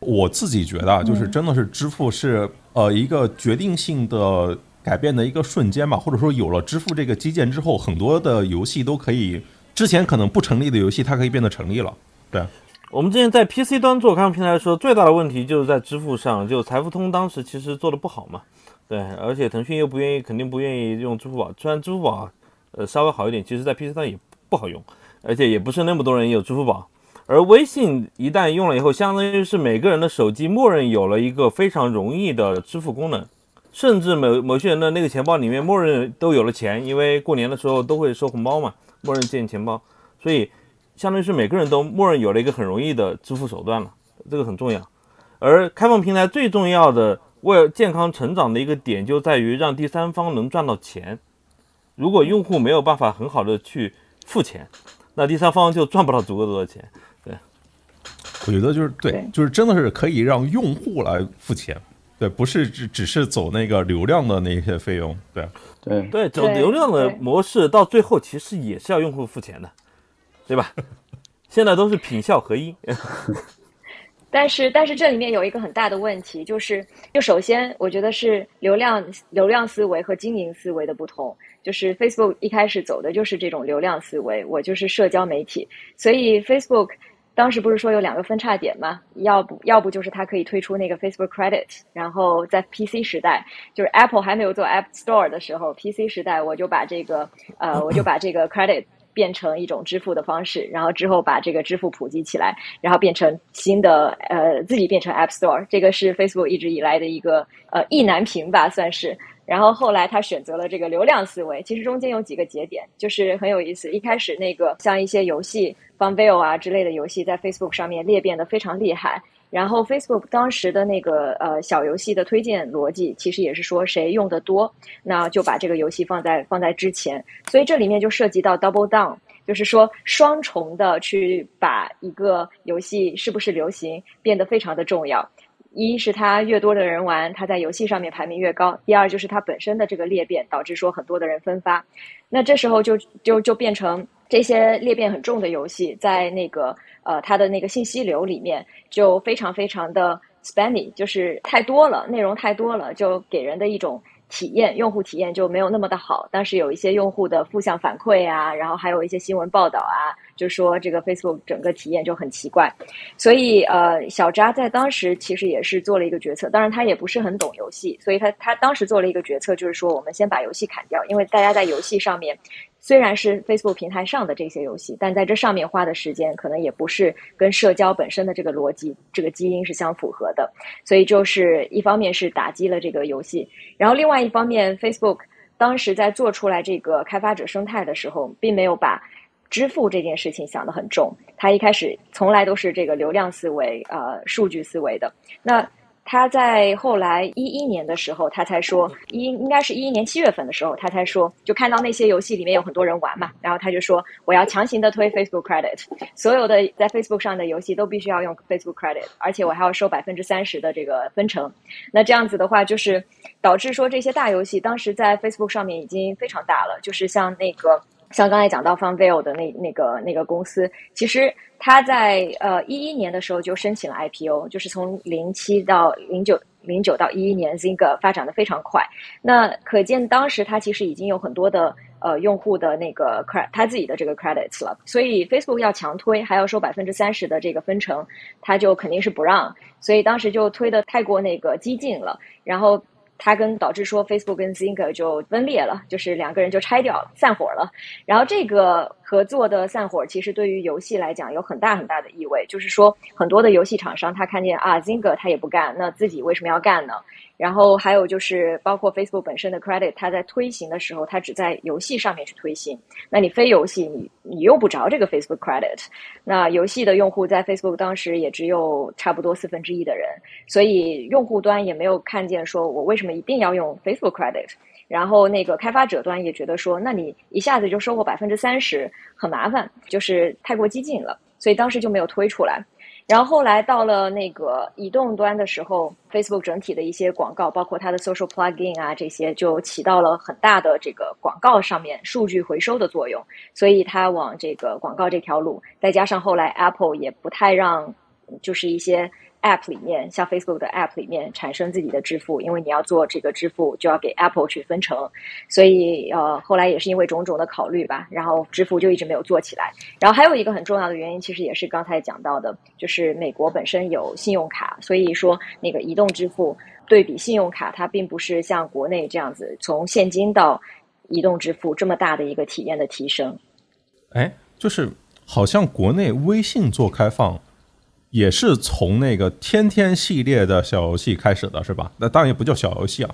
我自己觉得，就是真的是支付是呃一个决定性的改变的一个瞬间吧，或者说有了支付这个基建之后，很多的游戏都可以之前可能不成立的游戏，它可以变得成立了。对，我们之前在 PC 端做开放平台的时候，最大的问题就是在支付上，就财付通当时其实做的不好嘛。对，而且腾讯又不愿意，肯定不愿意用支付宝，虽然支付宝呃稍微好一点，其实在 PC 端也不好用，而且也不是那么多人有支付宝。而微信一旦用了以后，相当于是每个人的手机默认有了一个非常容易的支付功能，甚至某某些人的那个钱包里面默认都有了钱，因为过年的时候都会收红包嘛，默认建钱包，所以相当于是每个人都默认有了一个很容易的支付手段了，这个很重要。而开放平台最重要的为了健康成长的一个点就在于让第三方能赚到钱，如果用户没有办法很好的去付钱，那第三方就赚不到足够多的钱。对。我觉得就是对，就是真的是可以让用户来付钱，对，不是只只是走那个流量的那些费用，对，对。对，走流量的模式，到最后其实也是要用户付钱的，对吧？现在都是品效合一。[laughs] 但是，但是这里面有一个很大的问题，就是，就首先，我觉得是流量流量思维和经营思维的不同。就是 Facebook 一开始走的就是这种流量思维，我就是社交媒体，所以 Facebook。当时不是说有两个分叉点吗？要不要不就是它可以推出那个 Facebook Credit，然后在 PC 时代，就是 Apple 还没有做 App Store 的时候，PC 时代我就把这个呃，我就把这个 Credit 变成一种支付的方式，然后之后把这个支付普及起来，然后变成新的呃，自己变成 App Store，这个是 Facebook 一直以来的一个呃意难平吧，算是。然后后来他选择了这个流量思维，其实中间有几个节点，就是很有意思。一开始那个像一些游戏，Funville 啊之类的游戏，在 Facebook 上面裂变的非常厉害。然后 Facebook 当时的那个呃小游戏的推荐逻辑，其实也是说谁用的多，那就把这个游戏放在放在之前。所以这里面就涉及到 double down，就是说双重的去把一个游戏是不是流行变得非常的重要。一是它越多的人玩，它在游戏上面排名越高。第二就是它本身的这个裂变导致说很多的人分发，那这时候就就就变成这些裂变很重的游戏，在那个呃它的那个信息流里面就非常非常的 spammy，就是太多了，内容太多了，就给人的一种。体验用户体验就没有那么的好，当时有一些用户的负向反馈啊，然后还有一些新闻报道啊，就说这个 Facebook 整个体验就很奇怪，所以呃，小扎在当时其实也是做了一个决策，当然他也不是很懂游戏，所以他他当时做了一个决策，就是说我们先把游戏砍掉，因为大家在游戏上面。虽然是 Facebook 平台上的这些游戏，但在这上面花的时间可能也不是跟社交本身的这个逻辑、这个基因是相符合的，所以就是一方面是打击了这个游戏，然后另外一方面，Facebook 当时在做出来这个开发者生态的时候，并没有把支付这件事情想得很重，他一开始从来都是这个流量思维、呃数据思维的。那他在后来一一年的时候，他才说一应该是一一年七月份的时候，他才说就看到那些游戏里面有很多人玩嘛，然后他就说我要强行的推 Facebook Credit，所有的在 Facebook 上的游戏都必须要用 Facebook Credit，而且我还要收百分之三十的这个分成。那这样子的话，就是导致说这些大游戏当时在 Facebook 上面已经非常大了，就是像那个像刚才讲到 Funville 的那那个那个公司，其实。他在呃一一年的时候就申请了 IPO，就是从零七到零九零九到一一年，Zynga 发展的非常快。那可见当时他其实已经有很多的呃用户的那个 credit，他自己的这个 credits 了。所以 Facebook 要强推，还要收百分之三十的这个分成，他就肯定是不让。所以当时就推的太过那个激进了，然后。它跟导致说 Facebook 跟 Zinga 就分裂了，就是两个人就拆掉了，散伙了。然后这个合作的散伙，其实对于游戏来讲有很大很大的意味，就是说很多的游戏厂商他看见啊，Zynga 他也不干，那自己为什么要干呢？然后还有就是，包括 Facebook 本身的 credit，它在推行的时候，它只在游戏上面去推行。那你非游戏，你你用不着这个 Facebook credit。那游戏的用户在 Facebook 当时也只有差不多四分之一的人，所以用户端也没有看见说我为什么一定要用 Facebook credit。然后那个开发者端也觉得说，那你一下子就收获百分之三十，很麻烦，就是太过激进了，所以当时就没有推出来。然后后来到了那个移动端的时候，Facebook 整体的一些广告，包括它的 Social Plugin 啊这些，就起到了很大的这个广告上面数据回收的作用。所以它往这个广告这条路，再加上后来 Apple 也不太让，就是一些。App 里面，像 Facebook 的 App 里面产生自己的支付，因为你要做这个支付，就要给 Apple 去分成，所以呃，后来也是因为种种的考虑吧，然后支付就一直没有做起来。然后还有一个很重要的原因，其实也是刚才讲到的，就是美国本身有信用卡，所以说那个移动支付对比信用卡，它并不是像国内这样子从现金到移动支付这么大的一个体验的提升。哎，就是好像国内微信做开放。也是从那个天天系列的小游戏开始的，是吧？那当然也不叫小游戏啊。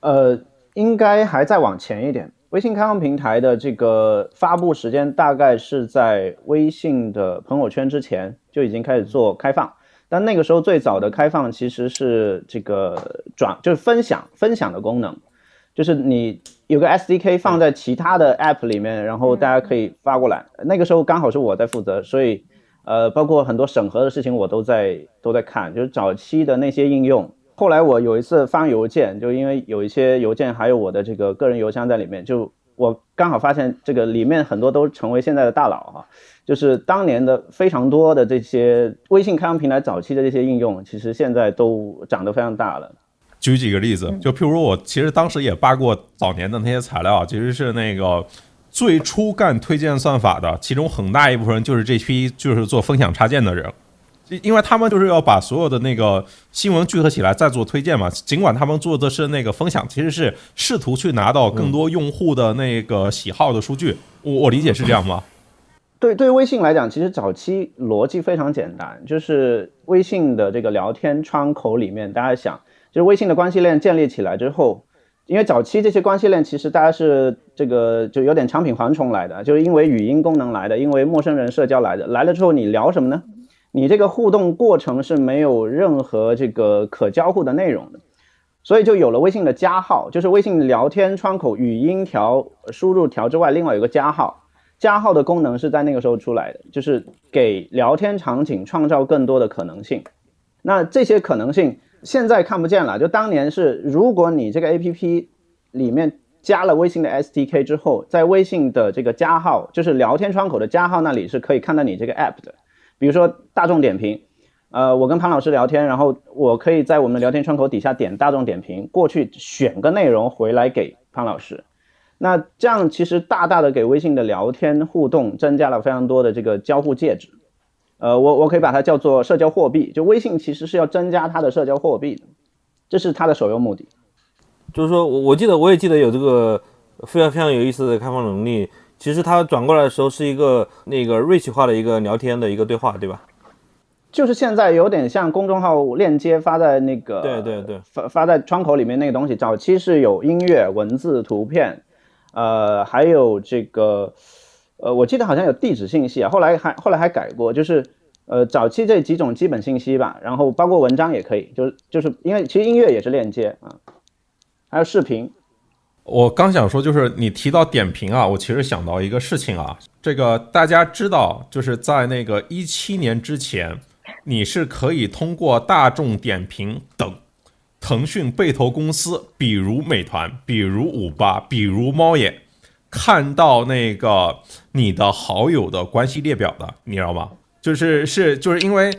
呃，应该还再往前一点。微信开放平台的这个发布时间大概是在微信的朋友圈之前就已经开始做开放，但那个时候最早的开放其实是这个转，就是分享分享的功能，就是你有个 SDK 放在其他的 App 里面，然后大家可以发过来。那个时候刚好是我在负责，所以。呃，包括很多审核的事情，我都在都在看，就是早期的那些应用。后来我有一次发邮件，就因为有一些邮件还有我的这个个人邮箱在里面，就我刚好发现这个里面很多都成为现在的大佬哈，就是当年的非常多的这些微信开放平台早期的这些应用，其实现在都长得非常大了。举几个例子，就譬如我其实当时也扒过早年的那些材料，其实是那个。最初干推荐算法的，其中很大一部分人就是这批就是做分享插件的人，因为他们就是要把所有的那个新闻聚合起来再做推荐嘛。尽管他们做的是那个分享，其实是试图去拿到更多用户的那个喜好的数据。我我理解是这样吗？对，对微信来讲，其实早期逻辑非常简单，就是微信的这个聊天窗口里面，大家想，就是微信的关系链建立起来之后，因为早期这些关系链其实大家是这个就有点产品蝗虫来的，就是因为语音功能来的，因为陌生人社交来的，来了之后你聊什么呢？你这个互动过程是没有任何这个可交互的内容的，所以就有了微信的加号，就是微信聊天窗口语音条输入条之外，另外有个加号。加号的功能是在那个时候出来的，就是给聊天场景创造更多的可能性。那这些可能性现在看不见了，就当年是，如果你这个 A P P 里面加了微信的 S D K 之后，在微信的这个加号，就是聊天窗口的加号那里是可以看到你这个 App 的。比如说大众点评，呃，我跟潘老师聊天，然后我可以在我们聊天窗口底下点大众点评，过去选个内容回来给潘老师。那这样其实大大的给微信的聊天互动增加了非常多的这个交互介质，呃，我我可以把它叫做社交货币，就微信其实是要增加它的社交货币的，这是它的首要目的。就是说我我记得我也记得有这个非常非常有意思的开放能力，其实它转过来的时候是一个那个 rich 化的一个聊天的一个对话，对吧？就是现在有点像公众号链接发在那个对对对发发在窗口里面那个东西，早期是有音乐、文字、图片。呃，还有这个，呃，我记得好像有地址信息啊，后来还后来还改过，就是呃，早期这几种基本信息吧，然后包括文章也可以，就是就是因为其实音乐也是链接啊，还有视频。我刚想说，就是你提到点评啊，我其实想到一个事情啊，这个大家知道，就是在那个一七年之前，你是可以通过大众点评等。腾讯被投公司，比如美团，比如五八，比如猫眼，看到那个你的好友的关系列表的，你知道吗？就是是就是因为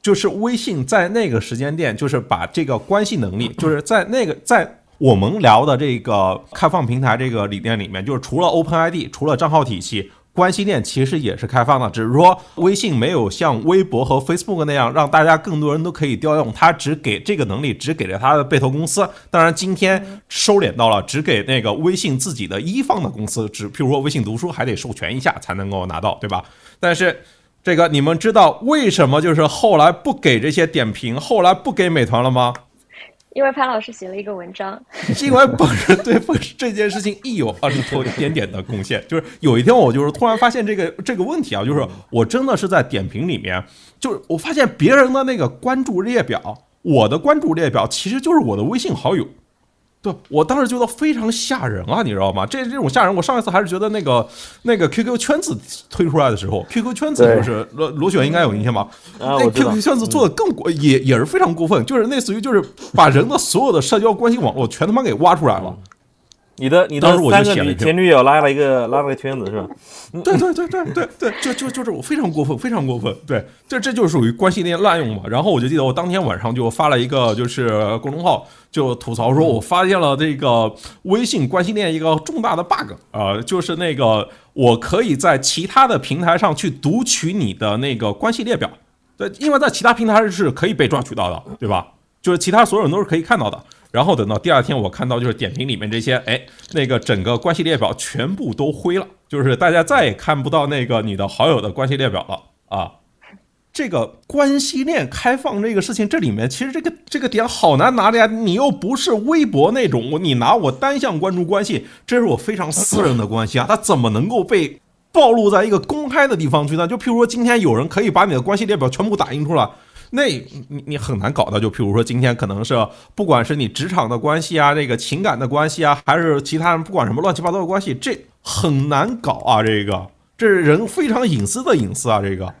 就是微信在那个时间点，就是把这个关系能力，就是在那个在我们聊的这个开放平台这个理念里面，就是除了 Open ID，除了账号体系。关系链其实也是开放的，只是说微信没有像微博和 Facebook 那样让大家更多人都可以调用，它只给这个能力，只给了它的被投公司。当然，今天收敛到了只给那个微信自己的一方的公司，只譬如说微信读书还得授权一下才能够拿到，对吧？但是这个你们知道为什么就是后来不给这些点评，后来不给美团了吗？因为潘老师写了一个文章，是因为本人对本这件事情一有二十多一点点的贡献。就是有一天，我就是突然发现这个这个问题啊，就是我真的是在点评里面，就是我发现别人的那个关注列表，我的关注列表其实就是我的微信好友。对，我当时觉得非常吓人啊，你知道吗？这这种吓人，我上一次还是觉得那个那个 QQ 圈子推出来的时候，QQ 圈子就是罗罗雪应该有印象吧？那 QQ 圈子做的更过，也也是非常过分，就是类似于就是把人的所有的社交关系网络全他妈给挖出来了。你的你的三个女前女友拉了一个拉了个圈子是吧？对对对对对对，就就就是我非常过分，非常过分。对，这这就属于关系链滥用嘛。然后我就记得我当天晚上就发了一个就是公众号，就吐槽说我发现了这个微信关系链一个重大的 bug 啊，就是那个我可以在其他的平台上去读取你的那个关系列表，对，因为在其他平台是可以被抓取到的，对吧？就是其他所有人都是可以看到的。然后等到第二天，我看到就是点评里面这些，哎，那个整个关系列表全部都灰了，就是大家再也看不到那个你的好友的关系列表了啊。[laughs] 这个关系链开放这个事情，这里面其实这个这个点好难拿的呀。你又不是微博那种，你拿我单向关注关系，这是我非常私人的关系啊，它怎么能够被暴露在一个公开的地方去呢？就譬如说今天有人可以把你的关系列表全部打印出来。那你你很难搞的，就譬如说今天可能是不管是你职场的关系啊，这个情感的关系啊，还是其他人不管什么乱七八糟的关系，这很难搞啊，这个这是人非常隐私的隐私啊，这个。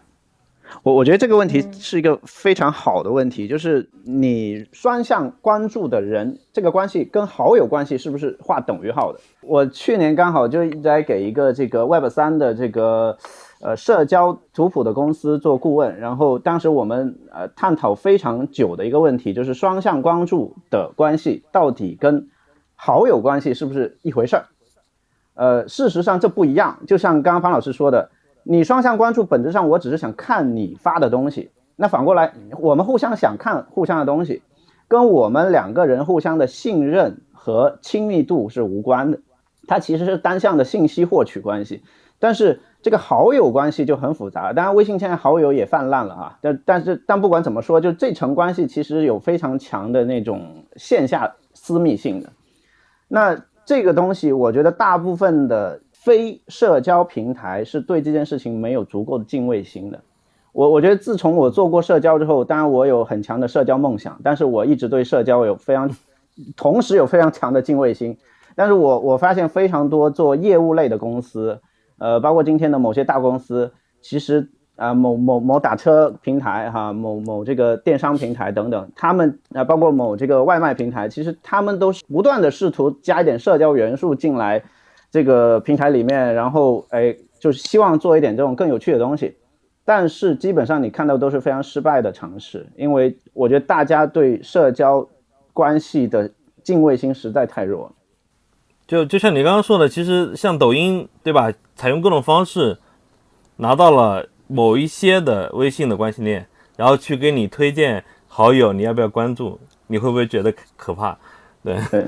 我我觉得这个问题是一个非常好的问题，就是你双向关注的人，这个关系跟好友关系是不是画等于号的？我去年刚好就在给一个这个 Web 三的这个。呃，社交图谱的公司做顾问，然后当时我们呃探讨非常久的一个问题，就是双向关注的关系到底跟好友关系是不是一回事儿？呃，事实上这不一样。就像刚刚方老师说的，你双向关注，本质上我只是想看你发的东西。那反过来，我们互相想看互相的东西，跟我们两个人互相的信任和亲密度是无关的。它其实是单向的信息获取关系，但是这个好友关系就很复杂。当然，微信现在好友也泛滥了啊。但但是但不管怎么说，就这层关系其实有非常强的那种线下私密性的。那这个东西，我觉得大部分的非社交平台是对这件事情没有足够的敬畏心的。我我觉得自从我做过社交之后，当然我有很强的社交梦想，但是我一直对社交有非常，同时有非常强的敬畏心。但是我我发现非常多做业务类的公司，呃，包括今天的某些大公司，其实啊某某某打车平台哈，某某这个电商平台等等，他们啊包括某这个外卖平台，其实他们都是不断的试图加一点社交元素进来这个平台里面，然后哎就是希望做一点这种更有趣的东西，但是基本上你看到都是非常失败的尝试，因为我觉得大家对社交关系的敬畏心实在太弱了。就就像你刚刚说的，其实像抖音，对吧？采用各种方式拿到了某一些的微信的关系链，然后去给你推荐好友，你要不要关注？你会不会觉得可怕？对，[laughs]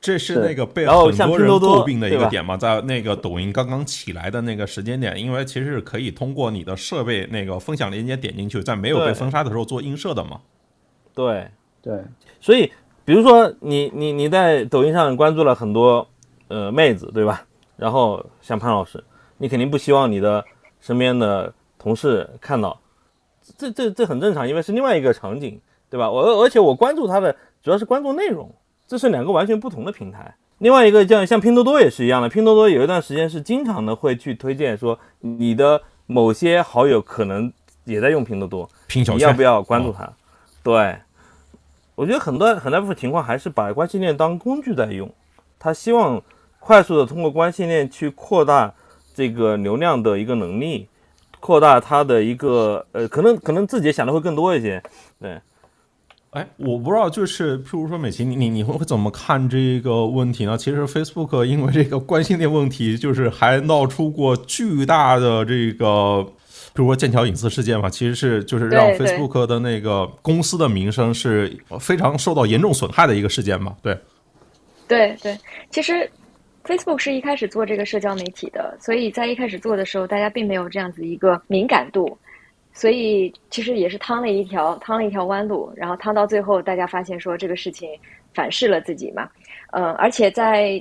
这是那个被很多人诟病的一个点嘛，在那个抖音刚刚起来的那个时间点，因为其实是可以通过你的设备那个分享链接点进去，在没有被封杀的时候做映射的嘛。对对，所以。比如说，你你你在抖音上关注了很多呃妹子，对吧？然后像潘老师，你肯定不希望你的身边的同事看到，这这这很正常，因为是另外一个场景，对吧？我而且我关注他的主要是关注内容，这是两个完全不同的平台。另外一个像像拼多多也是一样的，拼多多有一段时间是经常的会去推荐说你的某些好友可能也在用拼多多，拼小你要不要关注他？对。我觉得很多很大部分情况还是把关系链当工具在用，他希望快速的通过关系链去扩大这个流量的一个能力，扩大它的一个呃，可能可能自己想的会更多一些。对，哎，我不知道，就是譬如说美琪，你你你会怎么看这个问题呢？其实 Facebook 因为这个关系链问题，就是还闹出过巨大的这个。比如说剑桥隐私事件嘛，其实是就是让 Facebook 的那个公司的名声是非常受到严重损害的一个事件嘛。对，对对，其实 Facebook 是一开始做这个社交媒体的，所以在一开始做的时候，大家并没有这样子一个敏感度，所以其实也是趟了一条趟了一条弯路，然后趟到最后，大家发现说这个事情反噬了自己嘛。嗯，而且在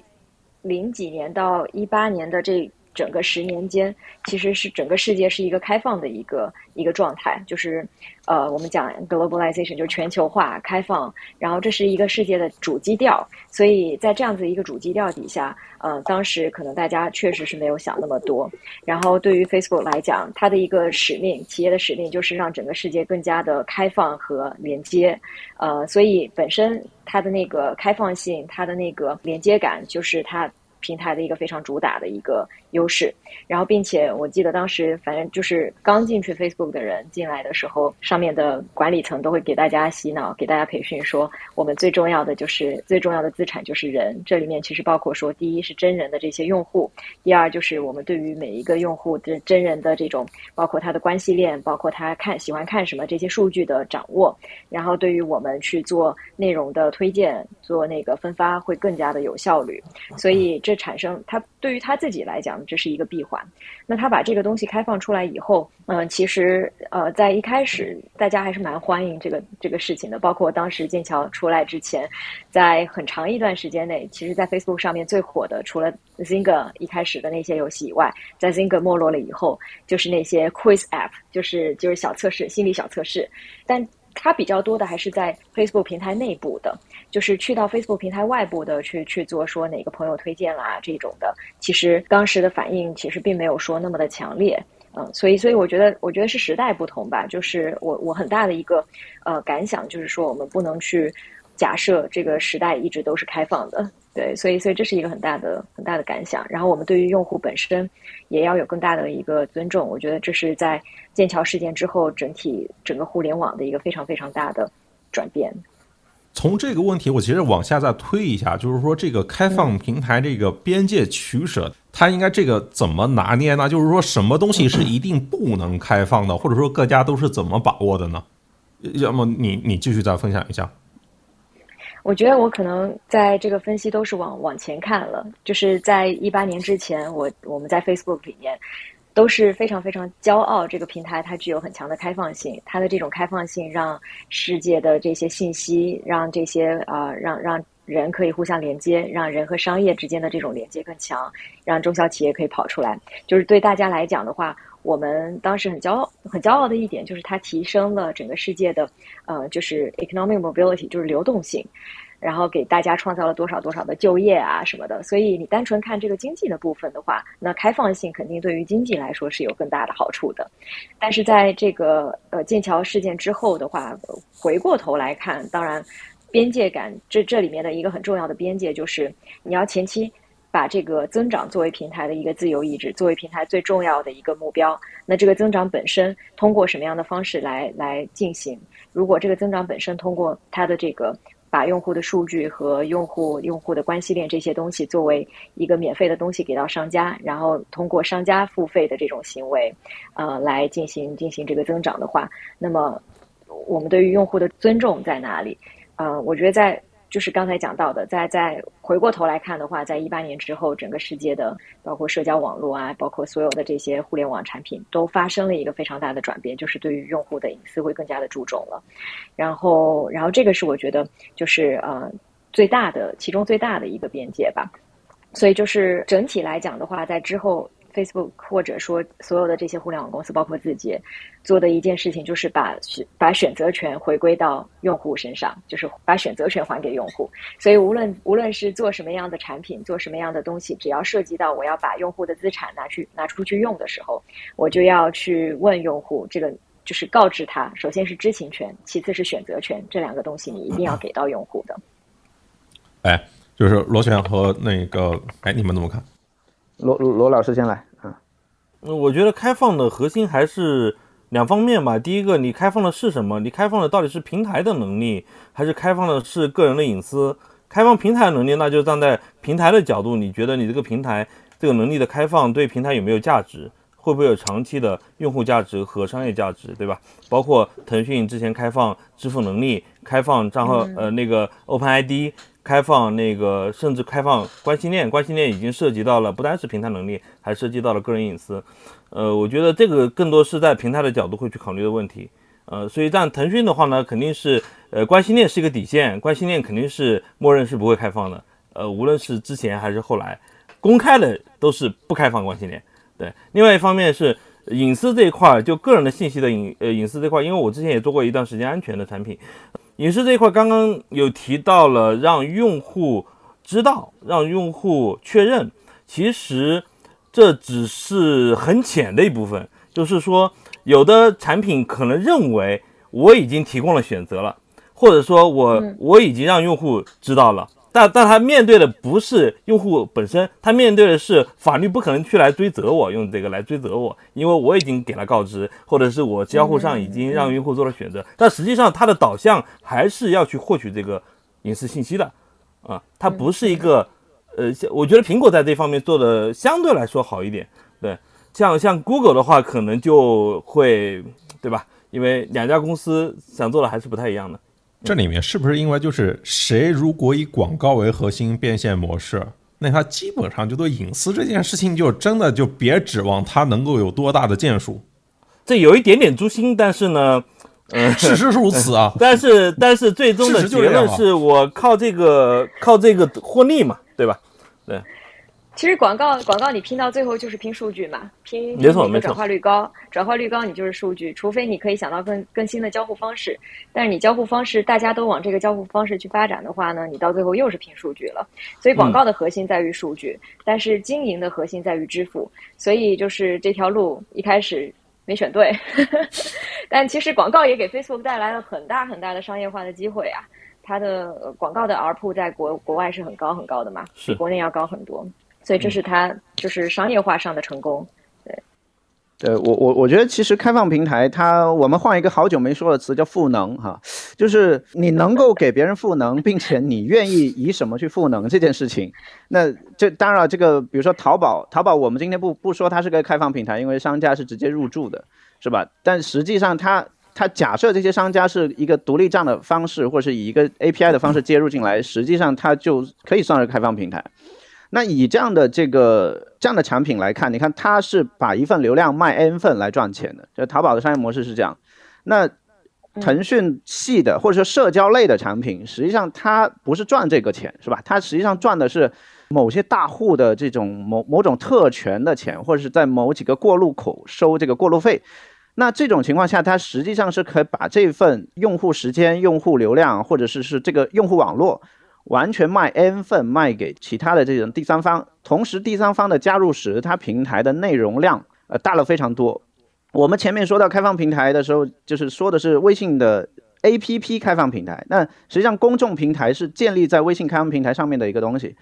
零几年到一八年的这。整个十年间，其实是整个世界是一个开放的一个一个状态，就是，呃，我们讲 globalization 就是全球化、开放，然后这是一个世界的主基调。所以在这样子一个主基调底下，呃，当时可能大家确实是没有想那么多。然后对于 Facebook 来讲，它的一个使命，企业的使命就是让整个世界更加的开放和连接。呃，所以本身它的那个开放性，它的那个连接感，就是它。平台的一个非常主打的一个优势，然后并且我记得当时反正就是刚进去 Facebook 的人进来的时候，上面的管理层都会给大家洗脑，给大家培训说，我们最重要的就是最重要的资产就是人。这里面其实包括说，第一是真人的这些用户，第二就是我们对于每一个用户的真人的这种，包括他的关系链，包括他看喜欢看什么这些数据的掌握，然后对于我们去做内容的推荐，做那个分发会更加的有效率。所以这。产生他对于他自己来讲，这是一个闭环。那他把这个东西开放出来以后，嗯，其实呃，在一开始大家还是蛮欢迎这个这个事情的。包括当时剑桥出来之前，在很长一段时间内，其实，在 Facebook 上面最火的，除了 Zynga 一开始的那些游戏以外，在 Zynga 没落了以后，就是那些 Quiz App，就是就是小测试、心理小测试。但它比较多的还是在 Facebook 平台内部的。就是去到 Facebook 平台外部的去去做说哪个朋友推荐啦这种的，其实当时的反应其实并没有说那么的强烈，嗯，所以所以我觉得我觉得是时代不同吧，就是我我很大的一个呃感想就是说我们不能去假设这个时代一直都是开放的，对，所以所以这是一个很大的很大的感想，然后我们对于用户本身也要有更大的一个尊重，我觉得这是在剑桥事件之后整体整个互联网的一个非常非常大的转变。从这个问题，我其实往下再推一下，就是说这个开放平台这个边界取舍，它应该这个怎么拿捏呢？就是说什么东西是一定不能开放的，或者说各家都是怎么把握的呢？要么你你继续再分享一下。我觉得我可能在这个分析都是往往前看了，就是在一八年之前，我我们在 Facebook 里面。都是非常非常骄傲，这个平台它具有很强的开放性，它的这种开放性让世界的这些信息，让这些啊，让让人可以互相连接，让人和商业之间的这种连接更强，让中小企业可以跑出来。就是对大家来讲的话，我们当时很骄傲、很骄傲的一点就是它提升了整个世界的呃，就是 economic mobility，就是流动性。然后给大家创造了多少多少的就业啊什么的，所以你单纯看这个经济的部分的话，那开放性肯定对于经济来说是有更大的好处的。但是在这个呃剑桥事件之后的话，回过头来看，当然边界感这这里面的一个很重要的边界就是你要前期把这个增长作为平台的一个自由意志，作为平台最重要的一个目标。那这个增长本身通过什么样的方式来来进行？如果这个增长本身通过它的这个。把用户的数据和用户用户的关系链这些东西作为一个免费的东西给到商家，然后通过商家付费的这种行为，呃，来进行进行这个增长的话，那么我们对于用户的尊重在哪里？呃，我觉得在。就是刚才讲到的，在在回过头来看的话，在一八年之后，整个世界的包括社交网络啊，包括所有的这些互联网产品，都发生了一个非常大的转变，就是对于用户的隐私会更加的注重了。然后，然后这个是我觉得就是呃最大的其中最大的一个边界吧。所以就是整体来讲的话，在之后。Facebook 或者说所有的这些互联网公司，包括自己，做的一件事情就是把选把选择权回归到用户身上，就是把选择权还给用户。所以无论无论是做什么样的产品，做什么样的东西，只要涉及到我要把用户的资产拿去拿出去用的时候，我就要去问用户，这个就是告知他，首先是知情权，其次是选择权，这两个东西你一定要给到用户的。哎，就是螺旋和那个，哎，你们怎么看？罗罗老师先来啊，我觉得开放的核心还是两方面吧。第一个，你开放的是什么？你开放的到底是平台的能力，还是开放的是个人的隐私？开放平台的能力，那就站在平台的角度，你觉得你这个平台这个能力的开放对平台有没有价值？会不会有长期的用户价值和商业价值，对吧？包括腾讯之前开放支付能力，开放账号，呃，那个 Open ID。开放那个，甚至开放关系链，关系链已经涉及到了不单是平台能力，还涉及到了个人隐私。呃，我觉得这个更多是在平台的角度会去考虑的问题。呃，所以但腾讯的话呢，肯定是呃关系链是一个底线，关系链肯定是默认是不会开放的。呃，无论是之前还是后来，公开的都是不开放关系链。对，另外一方面是隐私这一块，就个人的信息的隐呃隐私这块，因为我之前也做过一段时间安全的产品。隐私这一块，刚刚有提到了让用户知道，让用户确认。其实这只是很浅的一部分，就是说，有的产品可能认为我已经提供了选择了，或者说我我已经让用户知道了。但但他面对的不是用户本身，他面对的是法律不可能去来追责我，用这个来追责我，因为我已经给了告知，或者是我交互上已经让用户做了选择。但实际上，它的导向还是要去获取这个隐私信息的，啊，它不是一个，呃，我觉得苹果在这方面做的相对来说好一点，对，像像 Google 的话，可能就会，对吧？因为两家公司想做的还是不太一样的。这里面是不是因为就是谁如果以广告为核心变现模式，那他基本上就对隐私这件事情就真的就别指望他能够有多大的建树。这有一点点诛心，但是呢，呃，事实是如此啊。[laughs] 但是但是最终的结论是我靠这个靠这个获利嘛，对吧？对。其实广告广告你拼到最后就是拼数据嘛，拼没错没错，转化率高，转化率高你就是数据，除非你可以想到更更新的交互方式，但是你交互方式大家都往这个交互方式去发展的话呢，你到最后又是拼数据了。所以广告的核心在于数据，但是经营的核心在于支付，所以就是这条路一开始没选对，[laughs] 但其实广告也给 Facebook 带来了很大很大的商业化的机会啊，它的广告的 RPU 在国国外是很高很高的嘛，比国内要高很多。所以这是它就是商业化上的成功，对。呃，我我我觉得其实开放平台它，我们换一个好久没说的词叫赋能哈，就是你能够给别人赋能，并且你愿意以什么去赋能这件事情。那这当然了，这个比如说淘宝，淘宝我们今天不不说它是个开放平台，因为商家是直接入驻的，是吧？但实际上它它假设这些商家是一个独立账的方式，或者是以一个 API 的方式接入进来，实际上它就可以算是开放平台。那以这样的这个这样的产品来看，你看它是把一份流量卖 n 份来赚钱的，就淘宝的商业模式是这样。那腾讯系的或者说社交类的产品，实际上它不是赚这个钱，是吧？它实际上赚的是某些大户的这种某某种特权的钱，或者是在某几个过路口收这个过路费。那这种情况下，它实际上是可以把这份用户时间、用户流量，或者是是这个用户网络。完全卖 n 份卖给其他的这种第三方，同时第三方的加入时，它平台的内容量呃大了非常多。我们前面说到开放平台的时候，就是说的是微信的 APP 开放平台，那实际上公众平台是建立在微信开放平台上面的一个东西。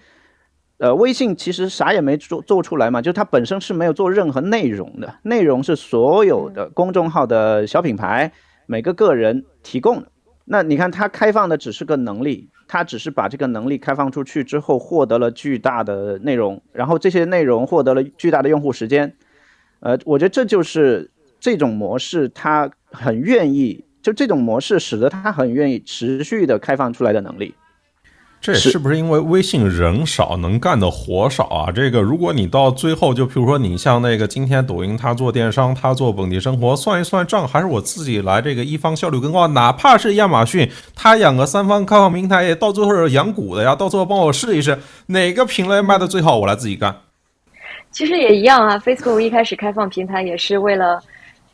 呃，微信其实啥也没做做出来嘛，就它本身是没有做任何内容的，内容是所有的公众号的小品牌每个个人提供的。那你看它开放的只是个能力。他只是把这个能力开放出去之后，获得了巨大的内容，然后这些内容获得了巨大的用户时间。呃，我觉得这就是这种模式，他很愿意，就这种模式使得他很愿意持续的开放出来的能力。这是不是因为微信人少，能干的活少啊？这个，如果你到最后，就比如说你像那个今天抖音，他做电商，他做本地生活，算一算账，还是我自己来这个一方效率更高。哪怕是亚马逊，他养个三方开放平台，到最后是养股的呀。到最后帮我试一试哪个品类卖的最好，我来自己干。其实也一样啊，Facebook 一开始开放平台也是为了。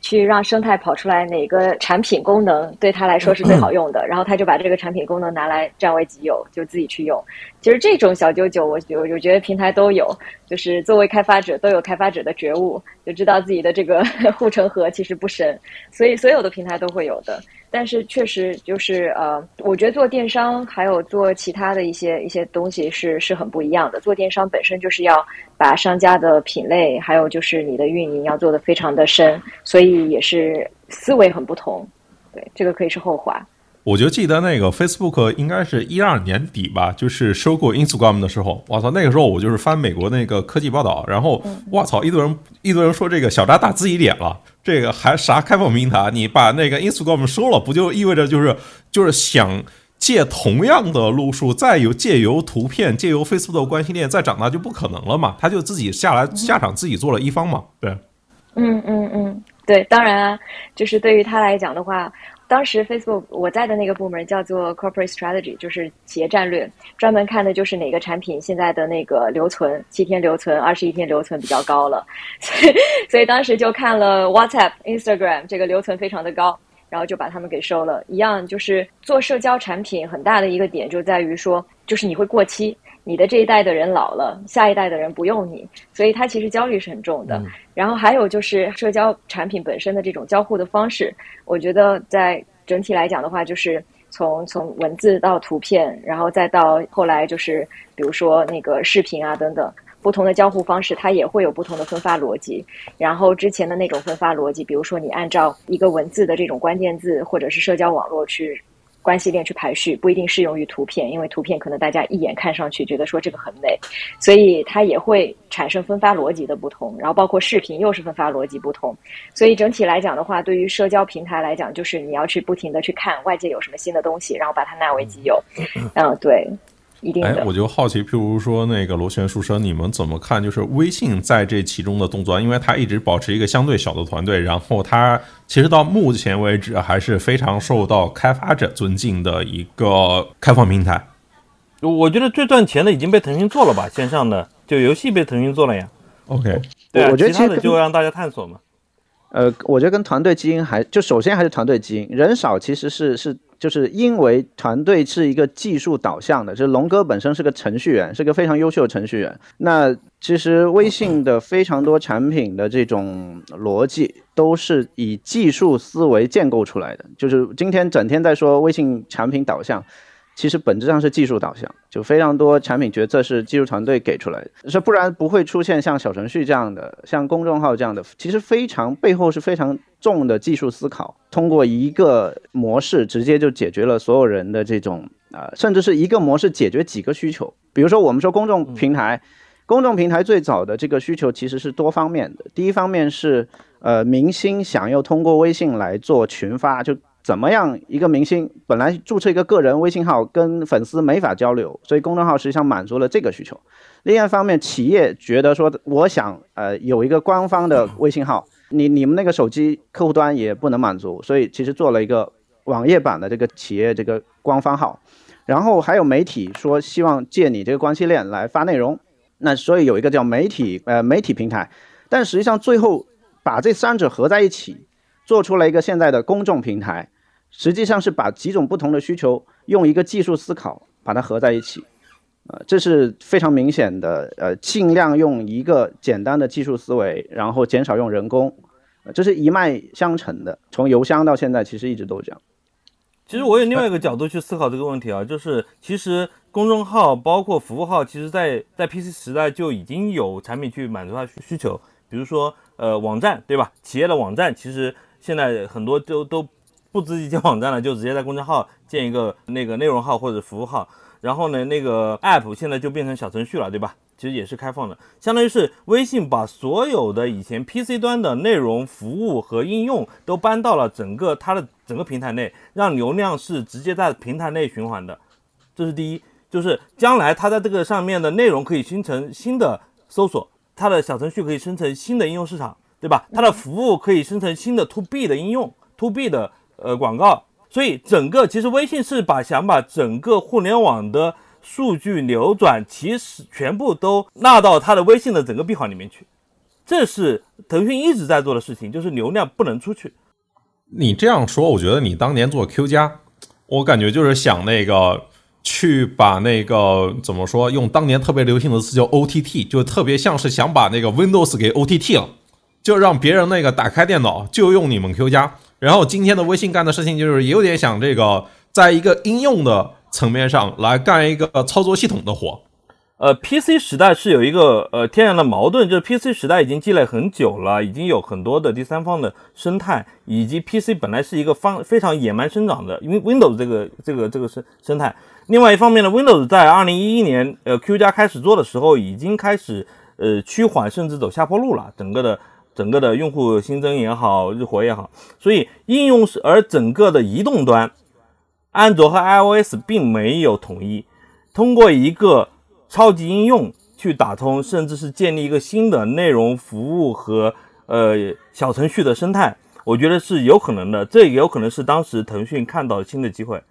去让生态跑出来哪个产品功能对他来说是最好用的，然后他就把这个产品功能拿来占为己有，就自己去用。其实这种小九九，我我我觉得平台都有，就是作为开发者都有开发者的觉悟，就知道自己的这个 [laughs] 护城河其实不深，所以所有的平台都会有的。但是确实就是呃，我觉得做电商还有做其他的一些一些东西是是很不一样的。做电商本身就是要把商家的品类，还有就是你的运营要做的非常的深，所以也是思维很不同。对，这个可以是后话。我就记得那个 Facebook 应该是一二年底吧，就是收购 Instagram 的时候，我操，那个时候我就是翻美国那个科技报道，然后我操，一堆人一堆人说这个小扎打自己脸了，这个还啥开放平台？你把那个 Instagram 收了，不就意味着就是就是想借同样的路数，再有借由图片借由 Facebook 的关系链再长大就不可能了嘛？他就自己下来下场自己做了一方嘛？对，嗯嗯嗯，对，当然啊，就是对于他来讲的话。当时 Facebook 我在的那个部门叫做 Corporate Strategy，就是企业战略，专门看的就是哪个产品现在的那个留存七天留存、二十一天留存比较高了，[laughs] 所以所以当时就看了 WhatsApp、Instagram 这个留存非常的高，然后就把他们给收了。一样就是做社交产品很大的一个点就在于说，就是你会过期。你的这一代的人老了，下一代的人不用你，所以它其实焦虑是很重的。然后还有就是社交产品本身的这种交互的方式，我觉得在整体来讲的话，就是从从文字到图片，然后再到后来就是比如说那个视频啊等等不同的交互方式，它也会有不同的分发逻辑。然后之前的那种分发逻辑，比如说你按照一个文字的这种关键字或者是社交网络去。关系链去排序不一定适用于图片，因为图片可能大家一眼看上去觉得说这个很美，所以它也会产生分发逻辑的不同。然后包括视频又是分发逻辑不同，所以整体来讲的话，对于社交平台来讲，就是你要去不停的去看外界有什么新的东西，然后把它纳为己有。[laughs] 嗯，对。一定哎，我就好奇，譬如说那个螺旋书生，你们怎么看？就是微信在这其中的动作，因为它一直保持一个相对小的团队，然后它其实到目前为止还是非常受到开发者尊敬的一个开放平台。我觉得最赚钱的已经被腾讯做了吧，线上的就游戏被腾讯做了呀。OK，对，我觉得其他的就让大家探索嘛。呃，我觉得跟团队基因还就首先还是团队基因，人少其实是是。就是因为团队是一个技术导向的，就是龙哥本身是个程序员，是个非常优秀的程序员。那其实微信的非常多产品的这种逻辑都是以技术思维建构出来的。就是今天整天在说微信产品导向，其实本质上是技术导向，就非常多产品决策是技术团队给出来的，是不然不会出现像小程序这样的、像公众号这样的，其实非常背后是非常重的技术思考，通过一个模式直接就解决了所有人的这种啊，甚至是一个模式解决几个需求。比如说我们说公众平台，公众平台最早的这个需求其实是多方面的，第一方面是呃明星想要通过微信来做群发，就。怎么样？一个明星本来注册一个个人微信号，跟粉丝没法交流，所以公众号实际上满足了这个需求。另外一方面，企业觉得说，我想呃有一个官方的微信号，你你们那个手机客户端也不能满足，所以其实做了一个网页版的这个企业这个官方号。然后还有媒体说希望借你这个关系链来发内容，那所以有一个叫媒体呃媒体平台，但实际上最后把这三者合在一起。做出了一个现在的公众平台，实际上是把几种不同的需求用一个技术思考把它合在一起，呃，这是非常明显的，呃，尽量用一个简单的技术思维，然后减少用人工，这是一脉相承的，从邮箱到现在其实一直都这样。其实我有另外一个角度去思考这个问题啊，就是其实公众号包括服务号，其实在在 PC 时代就已经有产品去满足它需需求，比如说呃网站对吧？企业的网站其实。现在很多都都不自己建网站了，就直接在公众号建一个那个内容号或者服务号。然后呢，那个 app 现在就变成小程序了，对吧？其实也是开放的，相当于是微信把所有的以前 PC 端的内容服务和应用都搬到了整个它的整个平台内，让流量是直接在平台内循环的。这是第一，就是将来它在这个上面的内容可以形成新的搜索，它的小程序可以生成新的应用市场。对吧？它的服务可以生成新的 To B 的应用，To B 的呃广告，所以整个其实微信是把想把整个互联网的数据流转，其实全部都纳到它的微信的整个闭环里面去。这是腾讯一直在做的事情，就是流量不能出去。你这样说，我觉得你当年做 Q 加，我感觉就是想那个去把那个怎么说，用当年特别流行的词叫 OTT，就特别像是想把那个 Windows 给 OTT 了。就让别人那个打开电脑就用你们 Q 加，然后今天的微信干的事情就是有点想这个，在一个应用的层面上来干一个操作系统的活。呃，PC 时代是有一个呃天然的矛盾，就是 PC 时代已经积累很久了，已经有很多的第三方的生态，以及 PC 本来是一个方非常野蛮生长的，因为 Windows 这个这个这个生生态。另外一方面呢，Windows 在二零一一年呃 Q 加开始做的时候，已经开始呃趋缓甚至走下坡路了，整个的。整个的用户新增也好，日活也好，所以应用是而整个的移动端，安卓和 iOS 并没有统一，通过一个超级应用去打通，甚至是建立一个新的内容服务和呃小程序的生态，我觉得是有可能的，这也有可能是当时腾讯看到新的机会。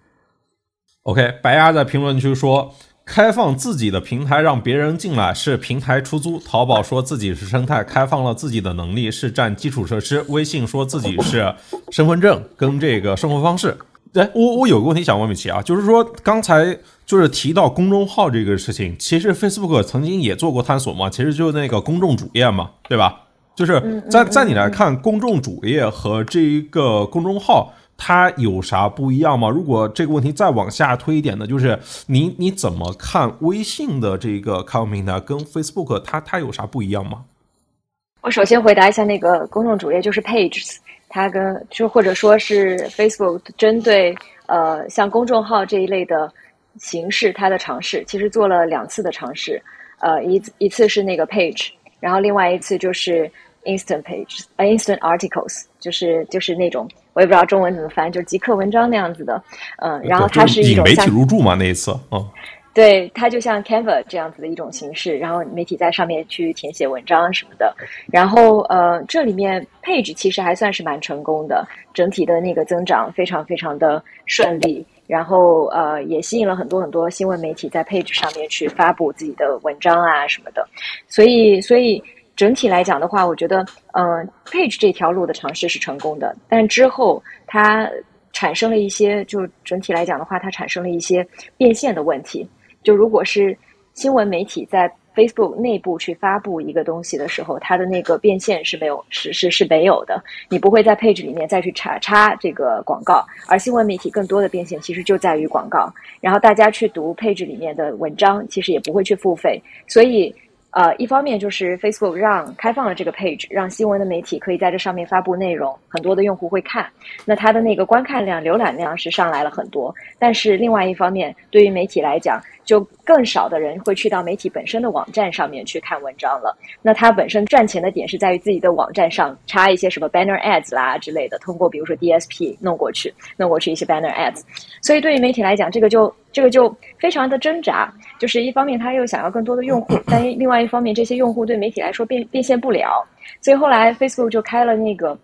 OK，白鸭在评论区说。开放自己的平台让别人进来是平台出租。淘宝说自己是生态，开放了自己的能力是占基础设施。微信说自己是身份证跟这个生活方式。哎，我我有个问题想问米奇啊，就是说刚才就是提到公众号这个事情，其实 Facebook 曾经也做过探索嘛，其实就是那个公众主页嘛，对吧？就是在在你来看，公众主页和这一个公众号。它有啥不一样吗？如果这个问题再往下推一点呢，就是你你怎么看微信的这个开放平台跟 Facebook 它它有啥不一样吗？我首先回答一下那个公众主页，就是 Pages，它跟就或者说是 Facebook 针对呃像公众号这一类的形式，它的尝试其实做了两次的尝试，呃一一次是那个 Page，然后另外一次就是 Instant Page，呃 Instant Articles，就是就是那种。我也不知道中文怎么翻，就是极客文章那样子的，嗯，然后它是一种媒体入驻嘛那一次，嗯，对，它就像 Canva 这样子的一种形式，然后媒体在上面去填写文章什么的，然后呃，这里面 Page 其实还算是蛮成功的，整体的那个增长非常非常的顺利，然后呃也吸引了很多很多新闻媒体在 Page 上面去发布自己的文章啊什么的，所以所以。整体来讲的话，我觉得，嗯，Page 这条路的尝试是成功的，但之后它产生了一些，就整体来讲的话，它产生了一些变现的问题。就如果是新闻媒体在 Facebook 内部去发布一个东西的时候，它的那个变现是没有是是是没有的，你不会在配置里面再去插插这个广告，而新闻媒体更多的变现其实就在于广告，然后大家去读配置里面的文章，其实也不会去付费，所以。呃，一方面就是 Facebook 让开放了这个 page，让新闻的媒体可以在这上面发布内容，很多的用户会看，那它的那个观看量、浏览量是上来了很多。但是另外一方面，对于媒体来讲，就更少的人会去到媒体本身的网站上面去看文章了。那它本身赚钱的点是在于自己的网站上插一些什么 banner ads 啦之类的，通过比如说 DSP 弄过去，弄过去一些 banner ads。所以对于媒体来讲，这个就这个就非常的挣扎。就是一方面他又想要更多的用户，但另外一方面这些用户对媒体来说变变现不了。所以后来 Facebook 就开了那个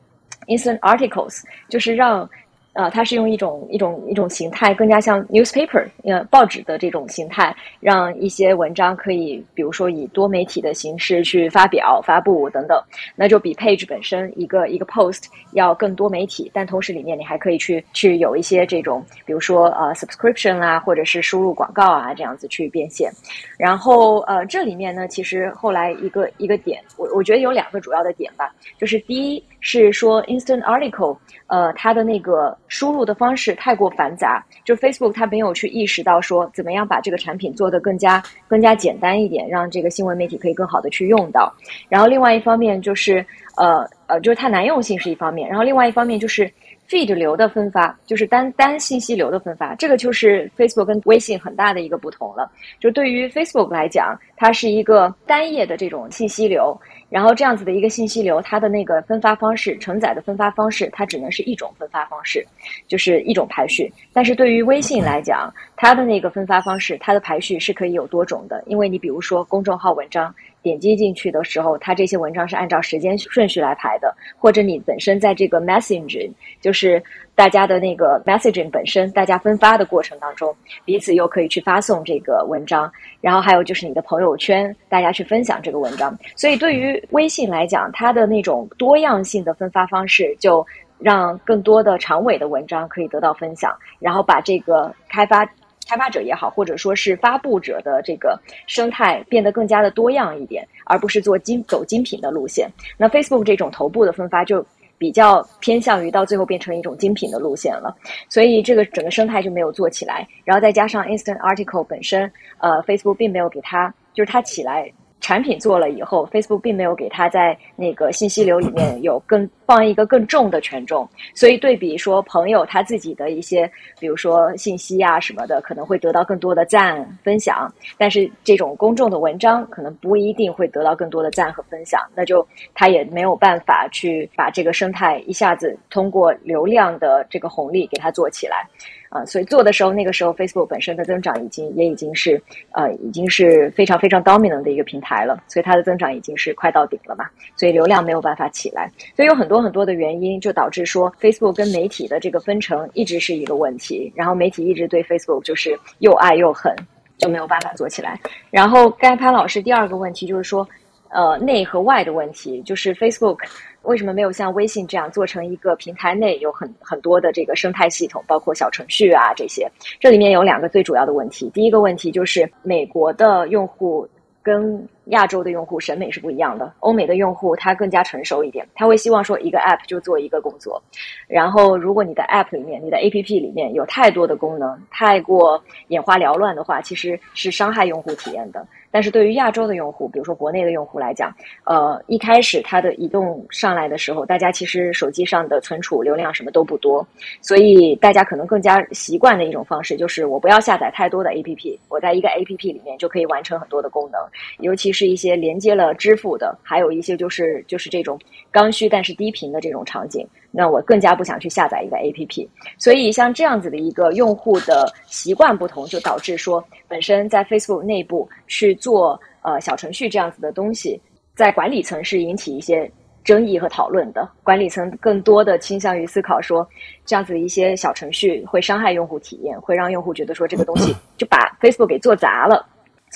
Instant Articles，就是让。呃，它是用一种一种一种形态，更加像 newspaper，呃，报纸的这种形态，让一些文章可以，比如说以多媒体的形式去发表、发布等等，那就比 page 本身一个一个 post 要更多媒体，但同时里面你还可以去去有一些这种，比如说呃 subscription 啊，或者是输入广告啊这样子去变现。然后呃，这里面呢，其实后来一个一个点，我我觉得有两个主要的点吧，就是第一是说 instant article。呃，它的那个输入的方式太过繁杂，就 Facebook 它没有去意识到说怎么样把这个产品做得更加更加简单一点，让这个新闻媒体可以更好的去用到。然后另外一方面就是呃呃，就是它难用性是一方面，然后另外一方面就是 feed 流的分发，就是单单信息流的分发，这个就是 Facebook 跟微信很大的一个不同了。就对于 Facebook 来讲，它是一个单页的这种信息流。然后这样子的一个信息流，它的那个分发方式、承载的分发方式，它只能是一种分发方式，就是一种排序。但是对于微信来讲，它的那个分发方式，它的排序是可以有多种的。因为你比如说公众号文章。点击进去的时候，它这些文章是按照时间顺序来排的，或者你本身在这个 messaging，就是大家的那个 messaging 本身，大家分发的过程当中，彼此又可以去发送这个文章，然后还有就是你的朋友圈，大家去分享这个文章。所以对于微信来讲，它的那种多样性的分发方式，就让更多的长尾的文章可以得到分享，然后把这个开发。开发者也好，或者说是发布者的这个生态变得更加的多样一点，而不是做精走精品的路线。那 Facebook 这种头部的分发就比较偏向于到最后变成一种精品的路线了，所以这个整个生态就没有做起来。然后再加上 Instant Article 本身，呃，Facebook 并没有给它，就是它起来。产品做了以后，Facebook 并没有给它在那个信息流里面有更放一个更重的权重，所以对比说朋友他自己的一些，比如说信息啊什么的，可能会得到更多的赞分享，但是这种公众的文章可能不一定会得到更多的赞和分享，那就他也没有办法去把这个生态一下子通过流量的这个红利给它做起来。啊，所以做的时候，那个时候 Facebook 本身的增长已经也已经是呃，已经是非常非常 dominant 的一个平台了，所以它的增长已经是快到顶了嘛，所以流量没有办法起来，所以有很多很多的原因，就导致说 Facebook 跟媒体的这个分成一直是一个问题，然后媒体一直对 Facebook 就是又爱又恨，就没有办法做起来。然后该潘老师第二个问题就是说，呃，内和外的问题，就是 Facebook。为什么没有像微信这样做成一个平台内有很很多的这个生态系统，包括小程序啊这些？这里面有两个最主要的问题。第一个问题就是美国的用户跟亚洲的用户审美是不一样的。欧美的用户他更加成熟一点，他会希望说一个 app 就做一个工作。然后如果你的 app 里面、你的 app 里面有太多的功能，太过眼花缭乱的话，其实是伤害用户体验的。但是对于亚洲的用户，比如说国内的用户来讲，呃，一开始它的移动上来的时候，大家其实手机上的存储流量什么都不多，所以大家可能更加习惯的一种方式就是我不要下载太多的 APP，我在一个 APP 里面就可以完成很多的功能，尤其是一些连接了支付的，还有一些就是就是这种刚需但是低频的这种场景。那我更加不想去下载一个 A P P，所以像这样子的一个用户的习惯不同，就导致说本身在 Facebook 内部去做呃小程序这样子的东西，在管理层是引起一些争议和讨论的。管理层更多的倾向于思考说，这样子的一些小程序会伤害用户体验，会让用户觉得说这个东西 [coughs] 就把 Facebook 给做砸了。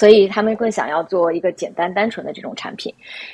所以他们更想要做一个简单单纯的这种产品，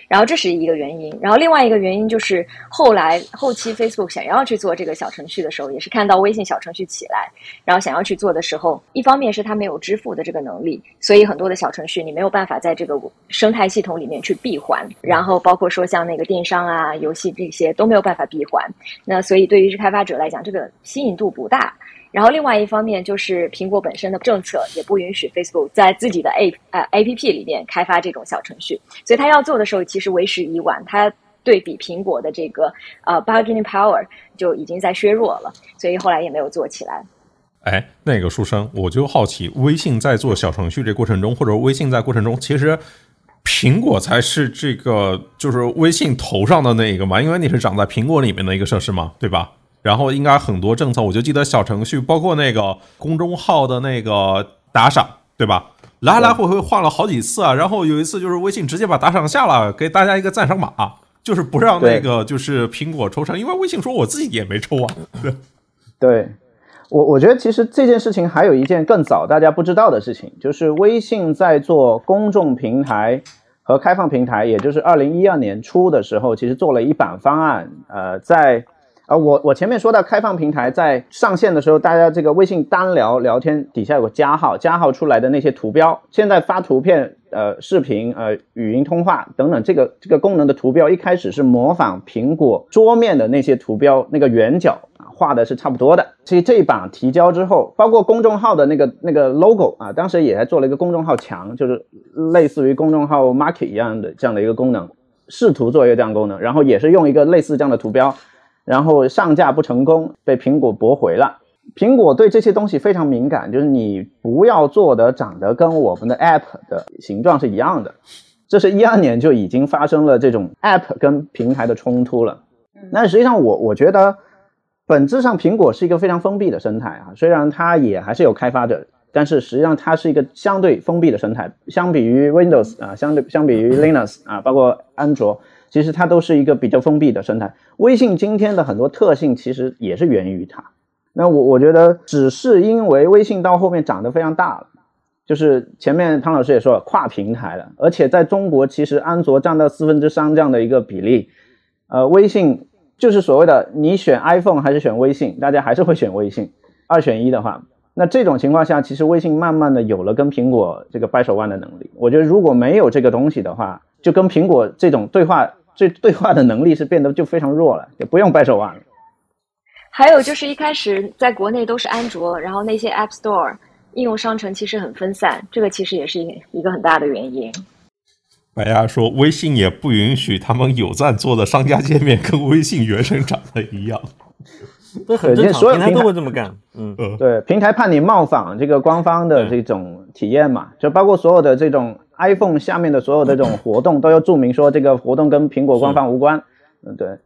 然后这是一个原因。然后另外一个原因就是后来后期 Facebook 想要去做这个小程序的时候，也是看到微信小程序起来，然后想要去做的时候，一方面是他没有支付的这个能力，所以很多的小程序你没有办法在这个生态系统里面去闭环。然后包括说像那个电商啊、游戏这些都没有办法闭环。那所以对于开发者来讲，这个吸引度不大。然后另外一方面就是苹果本身的政策也不允许 Facebook 在自己的 A 呃 A P P 里面开发这种小程序，所以他要做的时候其实为时已晚。他对比苹果的这个呃 bargaining power 就已经在削弱了，所以后来也没有做起来。哎，那个书生，我就好奇，微信在做小程序这过程中，或者微信在过程中，其实苹果才是这个就是微信头上的那一个嘛，因为你是长在苹果里面的一个设施嘛，对吧？然后应该很多政策，我就记得小程序，包括那个公众号的那个打赏，对吧？来来回回换了好几次啊。然后有一次就是微信直接把打赏下了，给大家一个赞赏码，就是不让那个就是苹果抽成，因为微信说我自己也没抽啊。[laughs] 对，对我我觉得其实这件事情还有一件更早大家不知道的事情，就是微信在做公众平台和开放平台，也就是二零一二年初的时候，其实做了一版方案，呃，在。啊，我我前面说到开放平台在上线的时候，大家这个微信单聊聊天底下有个加号，加号出来的那些图标，现在发图片、呃视频、呃语音通话等等，这个这个功能的图标一开始是模仿苹果桌面的那些图标，那个圆角啊画的是差不多的。所以这一版提交之后，包括公众号的那个那个 logo 啊，当时也还做了一个公众号墙，就是类似于公众号 market 一样的这样的一个功能，试图做一个这样功能，然后也是用一个类似这样的图标。然后上架不成功，被苹果驳回了。苹果对这些东西非常敏感，就是你不要做的长得跟我们的 App 的形状是一样的。这是一二年就已经发生了这种 App 跟平台的冲突了。那实际上我我觉得，本质上苹果是一个非常封闭的生态啊，虽然它也还是有开发者，但是实际上它是一个相对封闭的生态。相比于 Windows 啊，相对相比于 Linux 啊，包括安卓。其实它都是一个比较封闭的生态。微信今天的很多特性其实也是源于它。那我我觉得只是因为微信到后面长得非常大了，就是前面汤老师也说了跨平台了，而且在中国其实安卓占到四分之三这样的一个比例，呃，微信就是所谓的你选 iPhone 还是选微信，大家还是会选微信，二选一的话，那这种情况下，其实微信慢慢的有了跟苹果这个掰手腕的能力。我觉得如果没有这个东西的话，就跟苹果这种对话。这对话的能力是变得就非常弱了，也不用掰手腕了。还有就是一开始在国内都是安卓，然后那些 App Store 应用商城其实很分散，这个其实也是一一个很大的原因。白鸭说，微信也不允许他们有赞做的商家界面跟微信原生长得一样。[laughs] 这很正常，平台都会这么干。嗯，对，平台怕你冒仿这个官方的这种体验嘛，就包括所有的这种。iPhone 下面的所有的这种活动都要注明说这个活动跟苹果官方无关。嗯，对，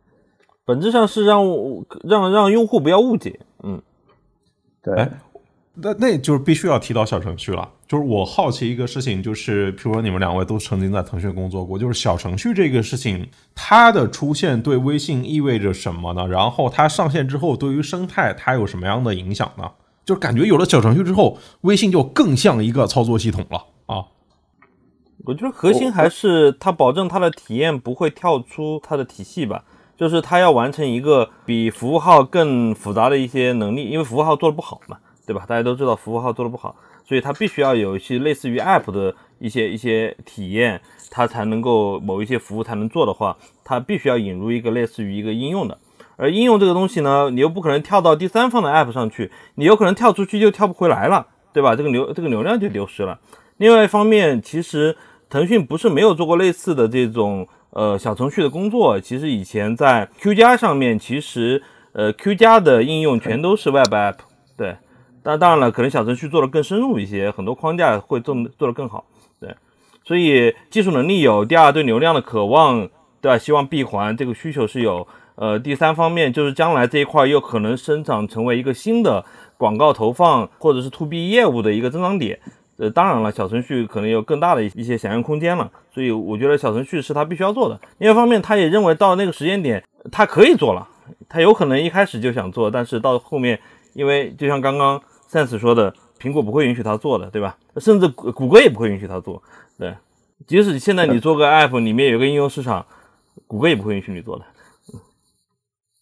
本质上是让让让用户不要误解。嗯，对。那那就是必须要提到小程序了。就是我好奇一个事情，就是譬如说你们两位都曾经在腾讯工作过，就是小程序这个事情，它的出现对微信意味着什么呢？然后它上线之后，对于生态它有什么样的影响呢？就感觉有了小程序之后，微信就更像一个操作系统了啊。我觉得核心还是它保证它的体验不会跳出它的体系吧，就是它要完成一个比服务号更复杂的一些能力，因为服务号做的不好嘛，对吧？大家都知道服务号做的不好，所以它必须要有一些类似于 App 的一些一些体验，它才能够某一些服务才能做的话，它必须要引入一个类似于一个应用的。而应用这个东西呢，你又不可能跳到第三方的 App 上去，你有可能跳出去就跳不回来了，对吧？这个流这个流量就流失了。另外一方面，其实。腾讯不是没有做过类似的这种呃小程序的工作，其实以前在 Q 加上面，其实呃 Q 加的应用全都是 Web App，对，但当然了，可能小程序做的更深入一些，很多框架会做做得更好，对，所以技术能力有，第二对流量的渴望，对吧？希望闭环这个需求是有，呃，第三方面就是将来这一块又可能生长成为一个新的广告投放或者是 To B 业务的一个增长点。呃，当然了，小程序可能有更大的一些想象空间了，所以我觉得小程序是他必须要做的。另一方面，他也认为到那个时间点，他可以做了，他有可能一开始就想做，但是到后面，因为就像刚刚 Sense 说的，苹果不会允许他做的，对吧？甚至谷谷歌也不会允许他做。对，即使现在你做个 app 里面有个应用市场，谷歌也不会允许你做的。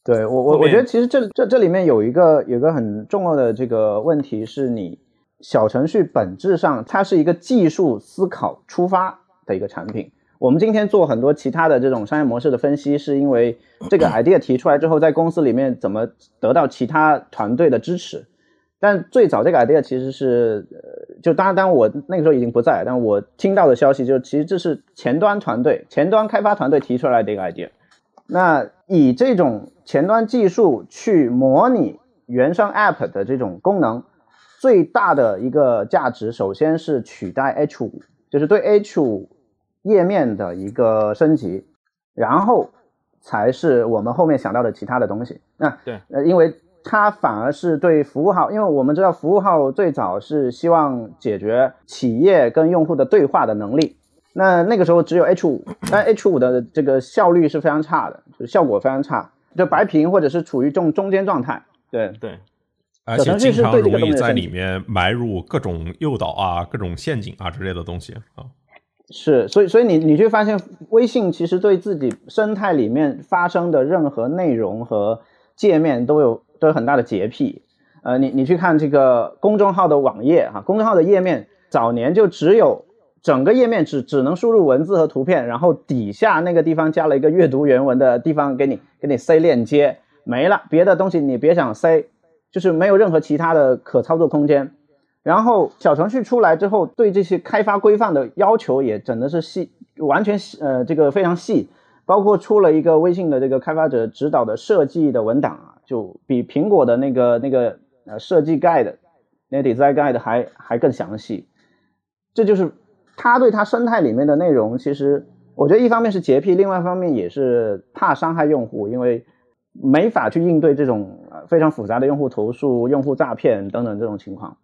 对我我我觉得其实这这这里面有一个有个很重要的这个问题是你小程序本质上它是一个技术思考出发的一个产品。我们今天做很多其他的这种商业模式的分析，是因为这个 [clears throat] idea 提出来之后，在公司里面怎么得到其他团队的支持。但最早这个 idea 其实是，呃，就当然，当然我那个时候已经不在，但我听到的消息就是，其实这是前端团队、前端开发团队提出来的一个 idea。那以这种前端技术去模拟原生 app 的这种功能，最大的一个价值，首先是取代 H5，就是对 H5 页面的一个升级，然后才是我们后面想到的其他的东西。那对，呃，因为。它反而是对服务号，因为我们知道服务号最早是希望解决企业跟用户的对话的能力。那那个时候只有 H 五，但 H 五的这个效率是非常差的，就是效果非常差，就白屏或者是处于中中间状态。对对，而且经常容易在里面埋入各种诱导啊、各种陷阱啊之类的东西啊。是，所以所以你你去发现，微信其实对自己生态里面发生的任何内容和界面都有。都有很大的洁癖，呃，你你去看这个公众号的网页哈，公众号的页面早年就只有整个页面只只能输入文字和图片，然后底下那个地方加了一个阅读原文的地方给你给你塞链接，没了，别的东西你别想塞，就是没有任何其他的可操作空间。然后小程序出来之后，对这些开发规范的要求也整的是细，完全细呃这个非常细，包括出了一个微信的这个开发者指导的设计的文档啊。就比苹果的那个那个呃设计 guide，那 design guide 还还更详细，这就是他对他生态里面的内容，其实我觉得一方面是洁癖，另外一方面也是怕伤害用户，因为没法去应对这种非常复杂的用户投诉、用户诈骗等等这种情况。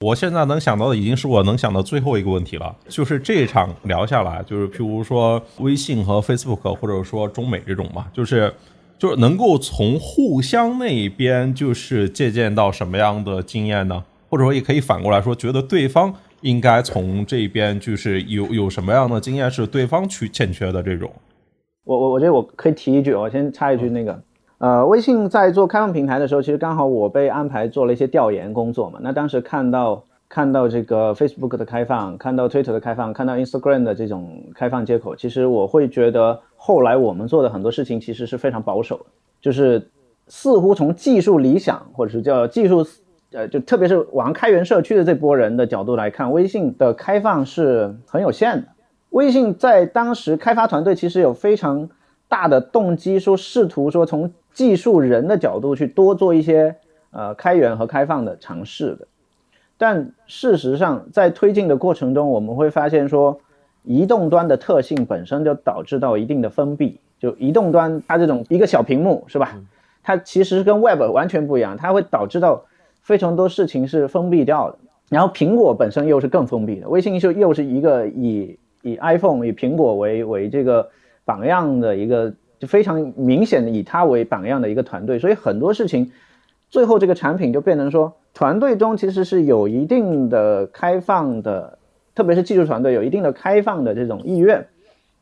我现在能想到的已经是我能想到最后一个问题了，就是这场聊下来，就是譬如说微信和 Facebook，或者说中美这种嘛，就是。就是能够从互相那边就是借鉴到什么样的经验呢？或者说也可以反过来说，觉得对方应该从这边就是有有什么样的经验是对方去欠缺的这种。我我我觉得我可以提一句，我先插一句，那个呃，微信在做开放平台的时候，其实刚好我被安排做了一些调研工作嘛。那当时看到看到这个 Facebook 的开放，看到 Twitter 的开放，看到 Instagram 的这种开放接口，其实我会觉得。后来我们做的很多事情其实是非常保守的，就是似乎从技术理想或者是叫技术，呃，就特别是玩开源社区的这波人的角度来看，微信的开放是很有限的。微信在当时开发团队其实有非常大的动机，说试图说从技术人的角度去多做一些呃开源和开放的尝试的，但事实上在推进的过程中，我们会发现说。移动端的特性本身就导致到一定的封闭，就移动端它这种一个小屏幕是吧？它其实跟 Web 完全不一样，它会导致到非常多事情是封闭掉的。然后苹果本身又是更封闭的，微信就又是一个以以 iPhone 以苹果为为这个榜样的一个，就非常明显的以它为榜样的一个团队，所以很多事情最后这个产品就变成说，团队中其实是有一定的开放的。特别是技术团队有一定的开放的这种意愿，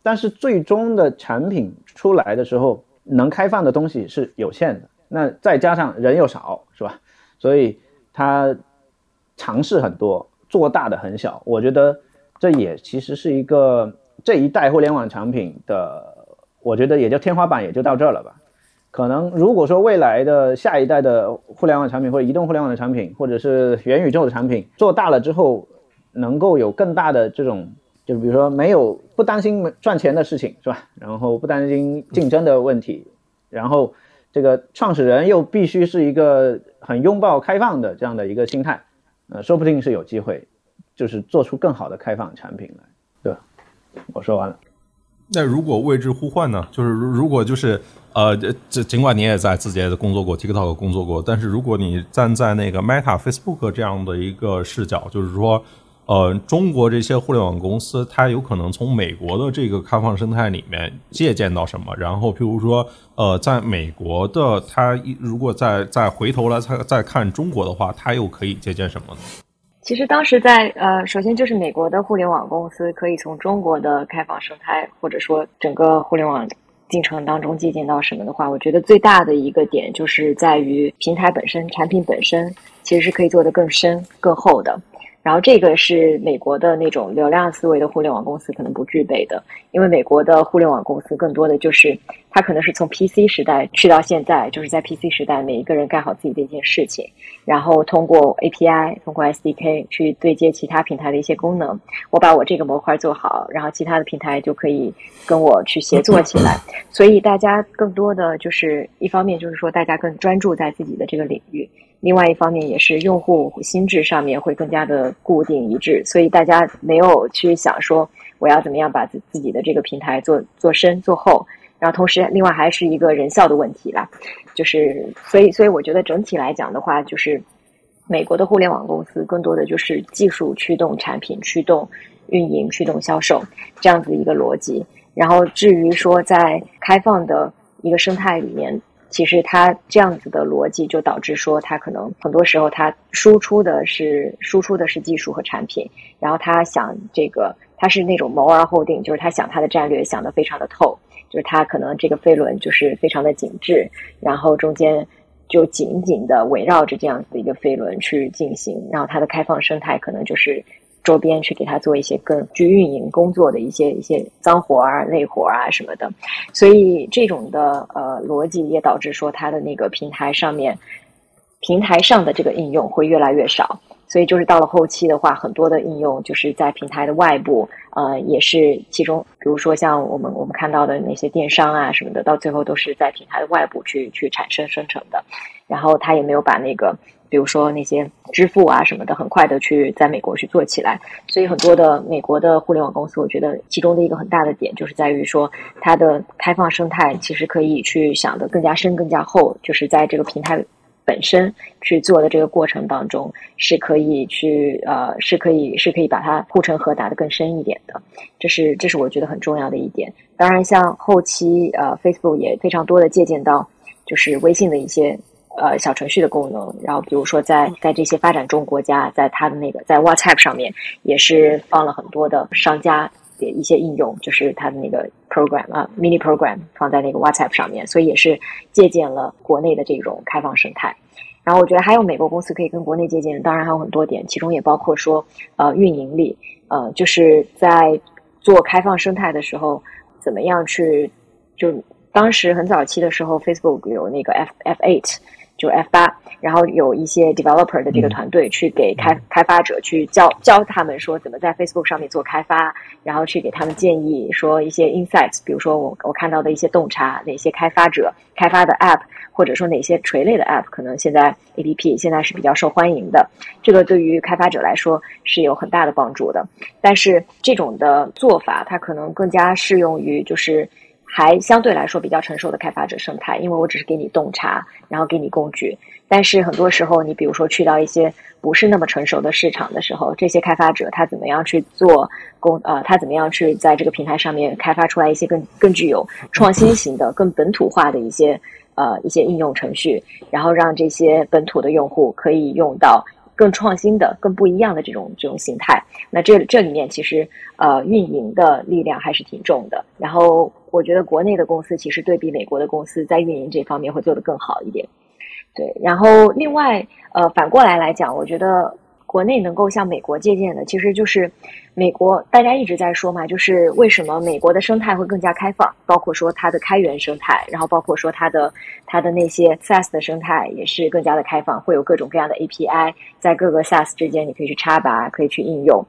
但是最终的产品出来的时候，能开放的东西是有限的。那再加上人又少，是吧？所以他尝试很多，做大的很小。我觉得这也其实是一个这一代互联网产品的，我觉得也就天花板也就到这儿了吧。可能如果说未来的下一代的互联网产品或者移动互联网的产品，或者是元宇宙的产品做大了之后。能够有更大的这种，就是比如说没有不担心赚钱的事情是吧？然后不担心竞争的问题，然后这个创始人又必须是一个很拥抱开放的这样的一个心态，呃，说不定是有机会，就是做出更好的开放产品来，对？我说完了。那如果位置互换呢？就是如果就是呃，这尽管你也在字节的工作过，TikTok 工作过，但是如果你站在那个 Meta、Facebook 这样的一个视角，就是说。呃，中国这些互联网公司，它有可能从美国的这个开放生态里面借鉴到什么？然后，譬如说，呃，在美国的它如果再再回头来再再看中国的话，它又可以借鉴什么呢？其实当时在呃，首先就是美国的互联网公司可以从中国的开放生态，或者说整个互联网进程当中借鉴到什么的话，我觉得最大的一个点就是在于平台本身、产品本身其实是可以做得更深、更厚的。然后这个是美国的那种流量思维的互联网公司可能不具备的，因为美国的互联网公司更多的就是它可能是从 PC 时代去到现在，就是在 PC 时代每一个人干好自己的一件事情，然后通过 API、通过 SDK 去对接其他平台的一些功能，我把我这个模块做好，然后其他的平台就可以跟我去协作起来。所以大家更多的就是一方面就是说大家更专注在自己的这个领域。另外一方面也是用户心智上面会更加的固定一致，所以大家没有去想说我要怎么样把自自己的这个平台做做深做厚，然后同时另外还是一个人效的问题啦，就是所以所以我觉得整体来讲的话，就是美国的互联网公司更多的就是技术驱动产品驱动运营驱动销售这样子一个逻辑，然后至于说在开放的一个生态里面。其实它这样子的逻辑就导致说，它可能很多时候它输出的是输出的是技术和产品，然后他想这个他是那种谋而后定，就是他想他的战略想得非常的透，就是他可能这个飞轮就是非常的紧致，然后中间就紧紧的围绕着这样子的一个飞轮去进行，然后它的开放生态可能就是。周边去给他做一些更具运营工作的一些一些脏活啊、累活啊什么的，所以这种的呃逻辑也导致说它的那个平台上面平台上的这个应用会越来越少，所以就是到了后期的话，很多的应用就是在平台的外部，呃，也是其中，比如说像我们我们看到的那些电商啊什么的，到最后都是在平台的外部去去产生生成的，然后他也没有把那个。比如说那些支付啊什么的，很快的去在美国去做起来，所以很多的美国的互联网公司，我觉得其中的一个很大的点就是在于说，它的开放生态其实可以去想的更加深、更加厚，就是在这个平台本身去做的这个过程当中，是可以去呃，是可以是可以把它护城河打得更深一点的，这是这是我觉得很重要的一点。当然，像后期呃，Facebook 也非常多的借鉴到就是微信的一些。呃，小程序的功能，然后比如说在在这些发展中国家，在它的那个在 WhatsApp 上面也是放了很多的商家一些应用，就是它的那个 program 啊，mini program 放在那个 WhatsApp 上面，所以也是借鉴了国内的这种开放生态。然后我觉得还有美国公司可以跟国内借鉴，当然还有很多点，其中也包括说呃运营力，呃就是在做开放生态的时候，怎么样去就当时很早期的时候，Facebook 有那个 F F eight。就 F 八，然后有一些 developer 的这个团队去给开开发者去教教他们说怎么在 Facebook 上面做开发，然后去给他们建议说一些 insights，比如说我我看到的一些洞察，哪些开发者开发的 app，或者说哪些垂类的 app 可能现在 app 现在是比较受欢迎的，这个对于开发者来说是有很大的帮助的。但是这种的做法，它可能更加适用于就是。还相对来说比较成熟的开发者生态，因为我只是给你洞察，然后给你工具。但是很多时候，你比如说去到一些不是那么成熟的市场的时候，这些开发者他怎么样去做工？呃，他怎么样去在这个平台上面开发出来一些更更具有创新型的、更本土化的一些呃一些应用程序，然后让这些本土的用户可以用到。更创新的、更不一样的这种这种形态，那这这里面其实呃运营的力量还是挺重的。然后我觉得国内的公司其实对比美国的公司在运营这方面会做得更好一点。对，然后另外呃反过来来讲，我觉得。国内能够向美国借鉴的，其实就是美国。大家一直在说嘛，就是为什么美国的生态会更加开放，包括说它的开源生态，然后包括说它的它的那些 SaaS 的生态也是更加的开放，会有各种各样的 API 在各个 SaaS 之间，你可以去插拔，可以去应用。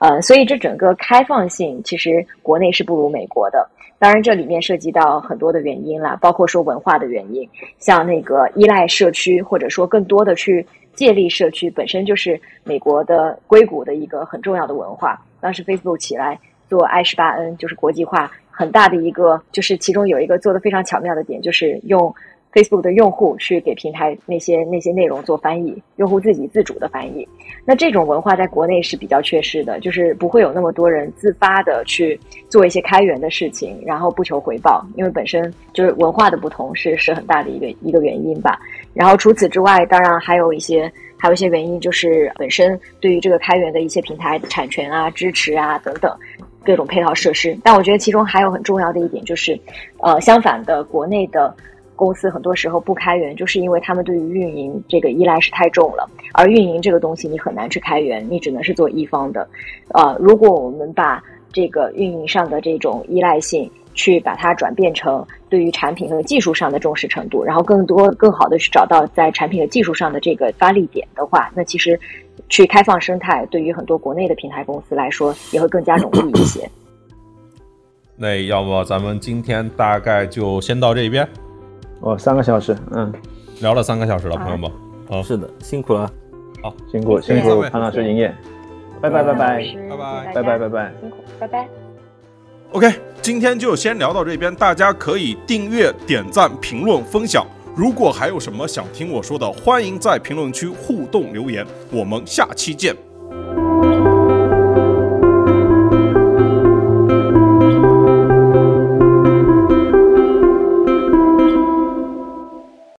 呃，所以这整个开放性其实国内是不如美国的。当然，这里面涉及到很多的原因啦，包括说文化的原因，像那个依赖社区，或者说更多的去。借力社区本身就是美国的硅谷的一个很重要的文化。当时 Facebook 起来做 I 十八 N，就是国际化很大的一个，就是其中有一个做的非常巧妙的点，就是用 Facebook 的用户去给平台那些那些内容做翻译，用户自己自主的翻译。那这种文化在国内是比较缺失的，就是不会有那么多人自发的去做一些开源的事情，然后不求回报，因为本身就是文化的不同是是很大的一个一个原因吧。然后除此之外，当然还有一些还有一些原因，就是本身对于这个开源的一些平台产权啊、支持啊等等各种配套设施。但我觉得其中还有很重要的一点就是，呃，相反的，国内的。公司很多时候不开源，就是因为他们对于运营这个依赖是太重了。而运营这个东西，你很难去开源，你只能是做一方的。呃，如果我们把这个运营上的这种依赖性，去把它转变成对于产品和技术上的重视程度，然后更多更好的去找到在产品和技术上的这个发力点的话，那其实去开放生态，对于很多国内的平台公司来说，也会更加容易一些。[coughs] 那要不咱们今天大概就先到这边。哦，三个小时，嗯，聊了三个小时了，朋友们，啊，是的，辛苦了，好，辛苦辛苦潘老师营业，拜拜拜拜。拜拜。拜拜拜拜，辛苦，拜拜。OK，今天就先聊到这边，大家可以订阅、点赞、评论、分享。如果还有什么想听我说的，欢迎在评论区互动留言。我们下期见。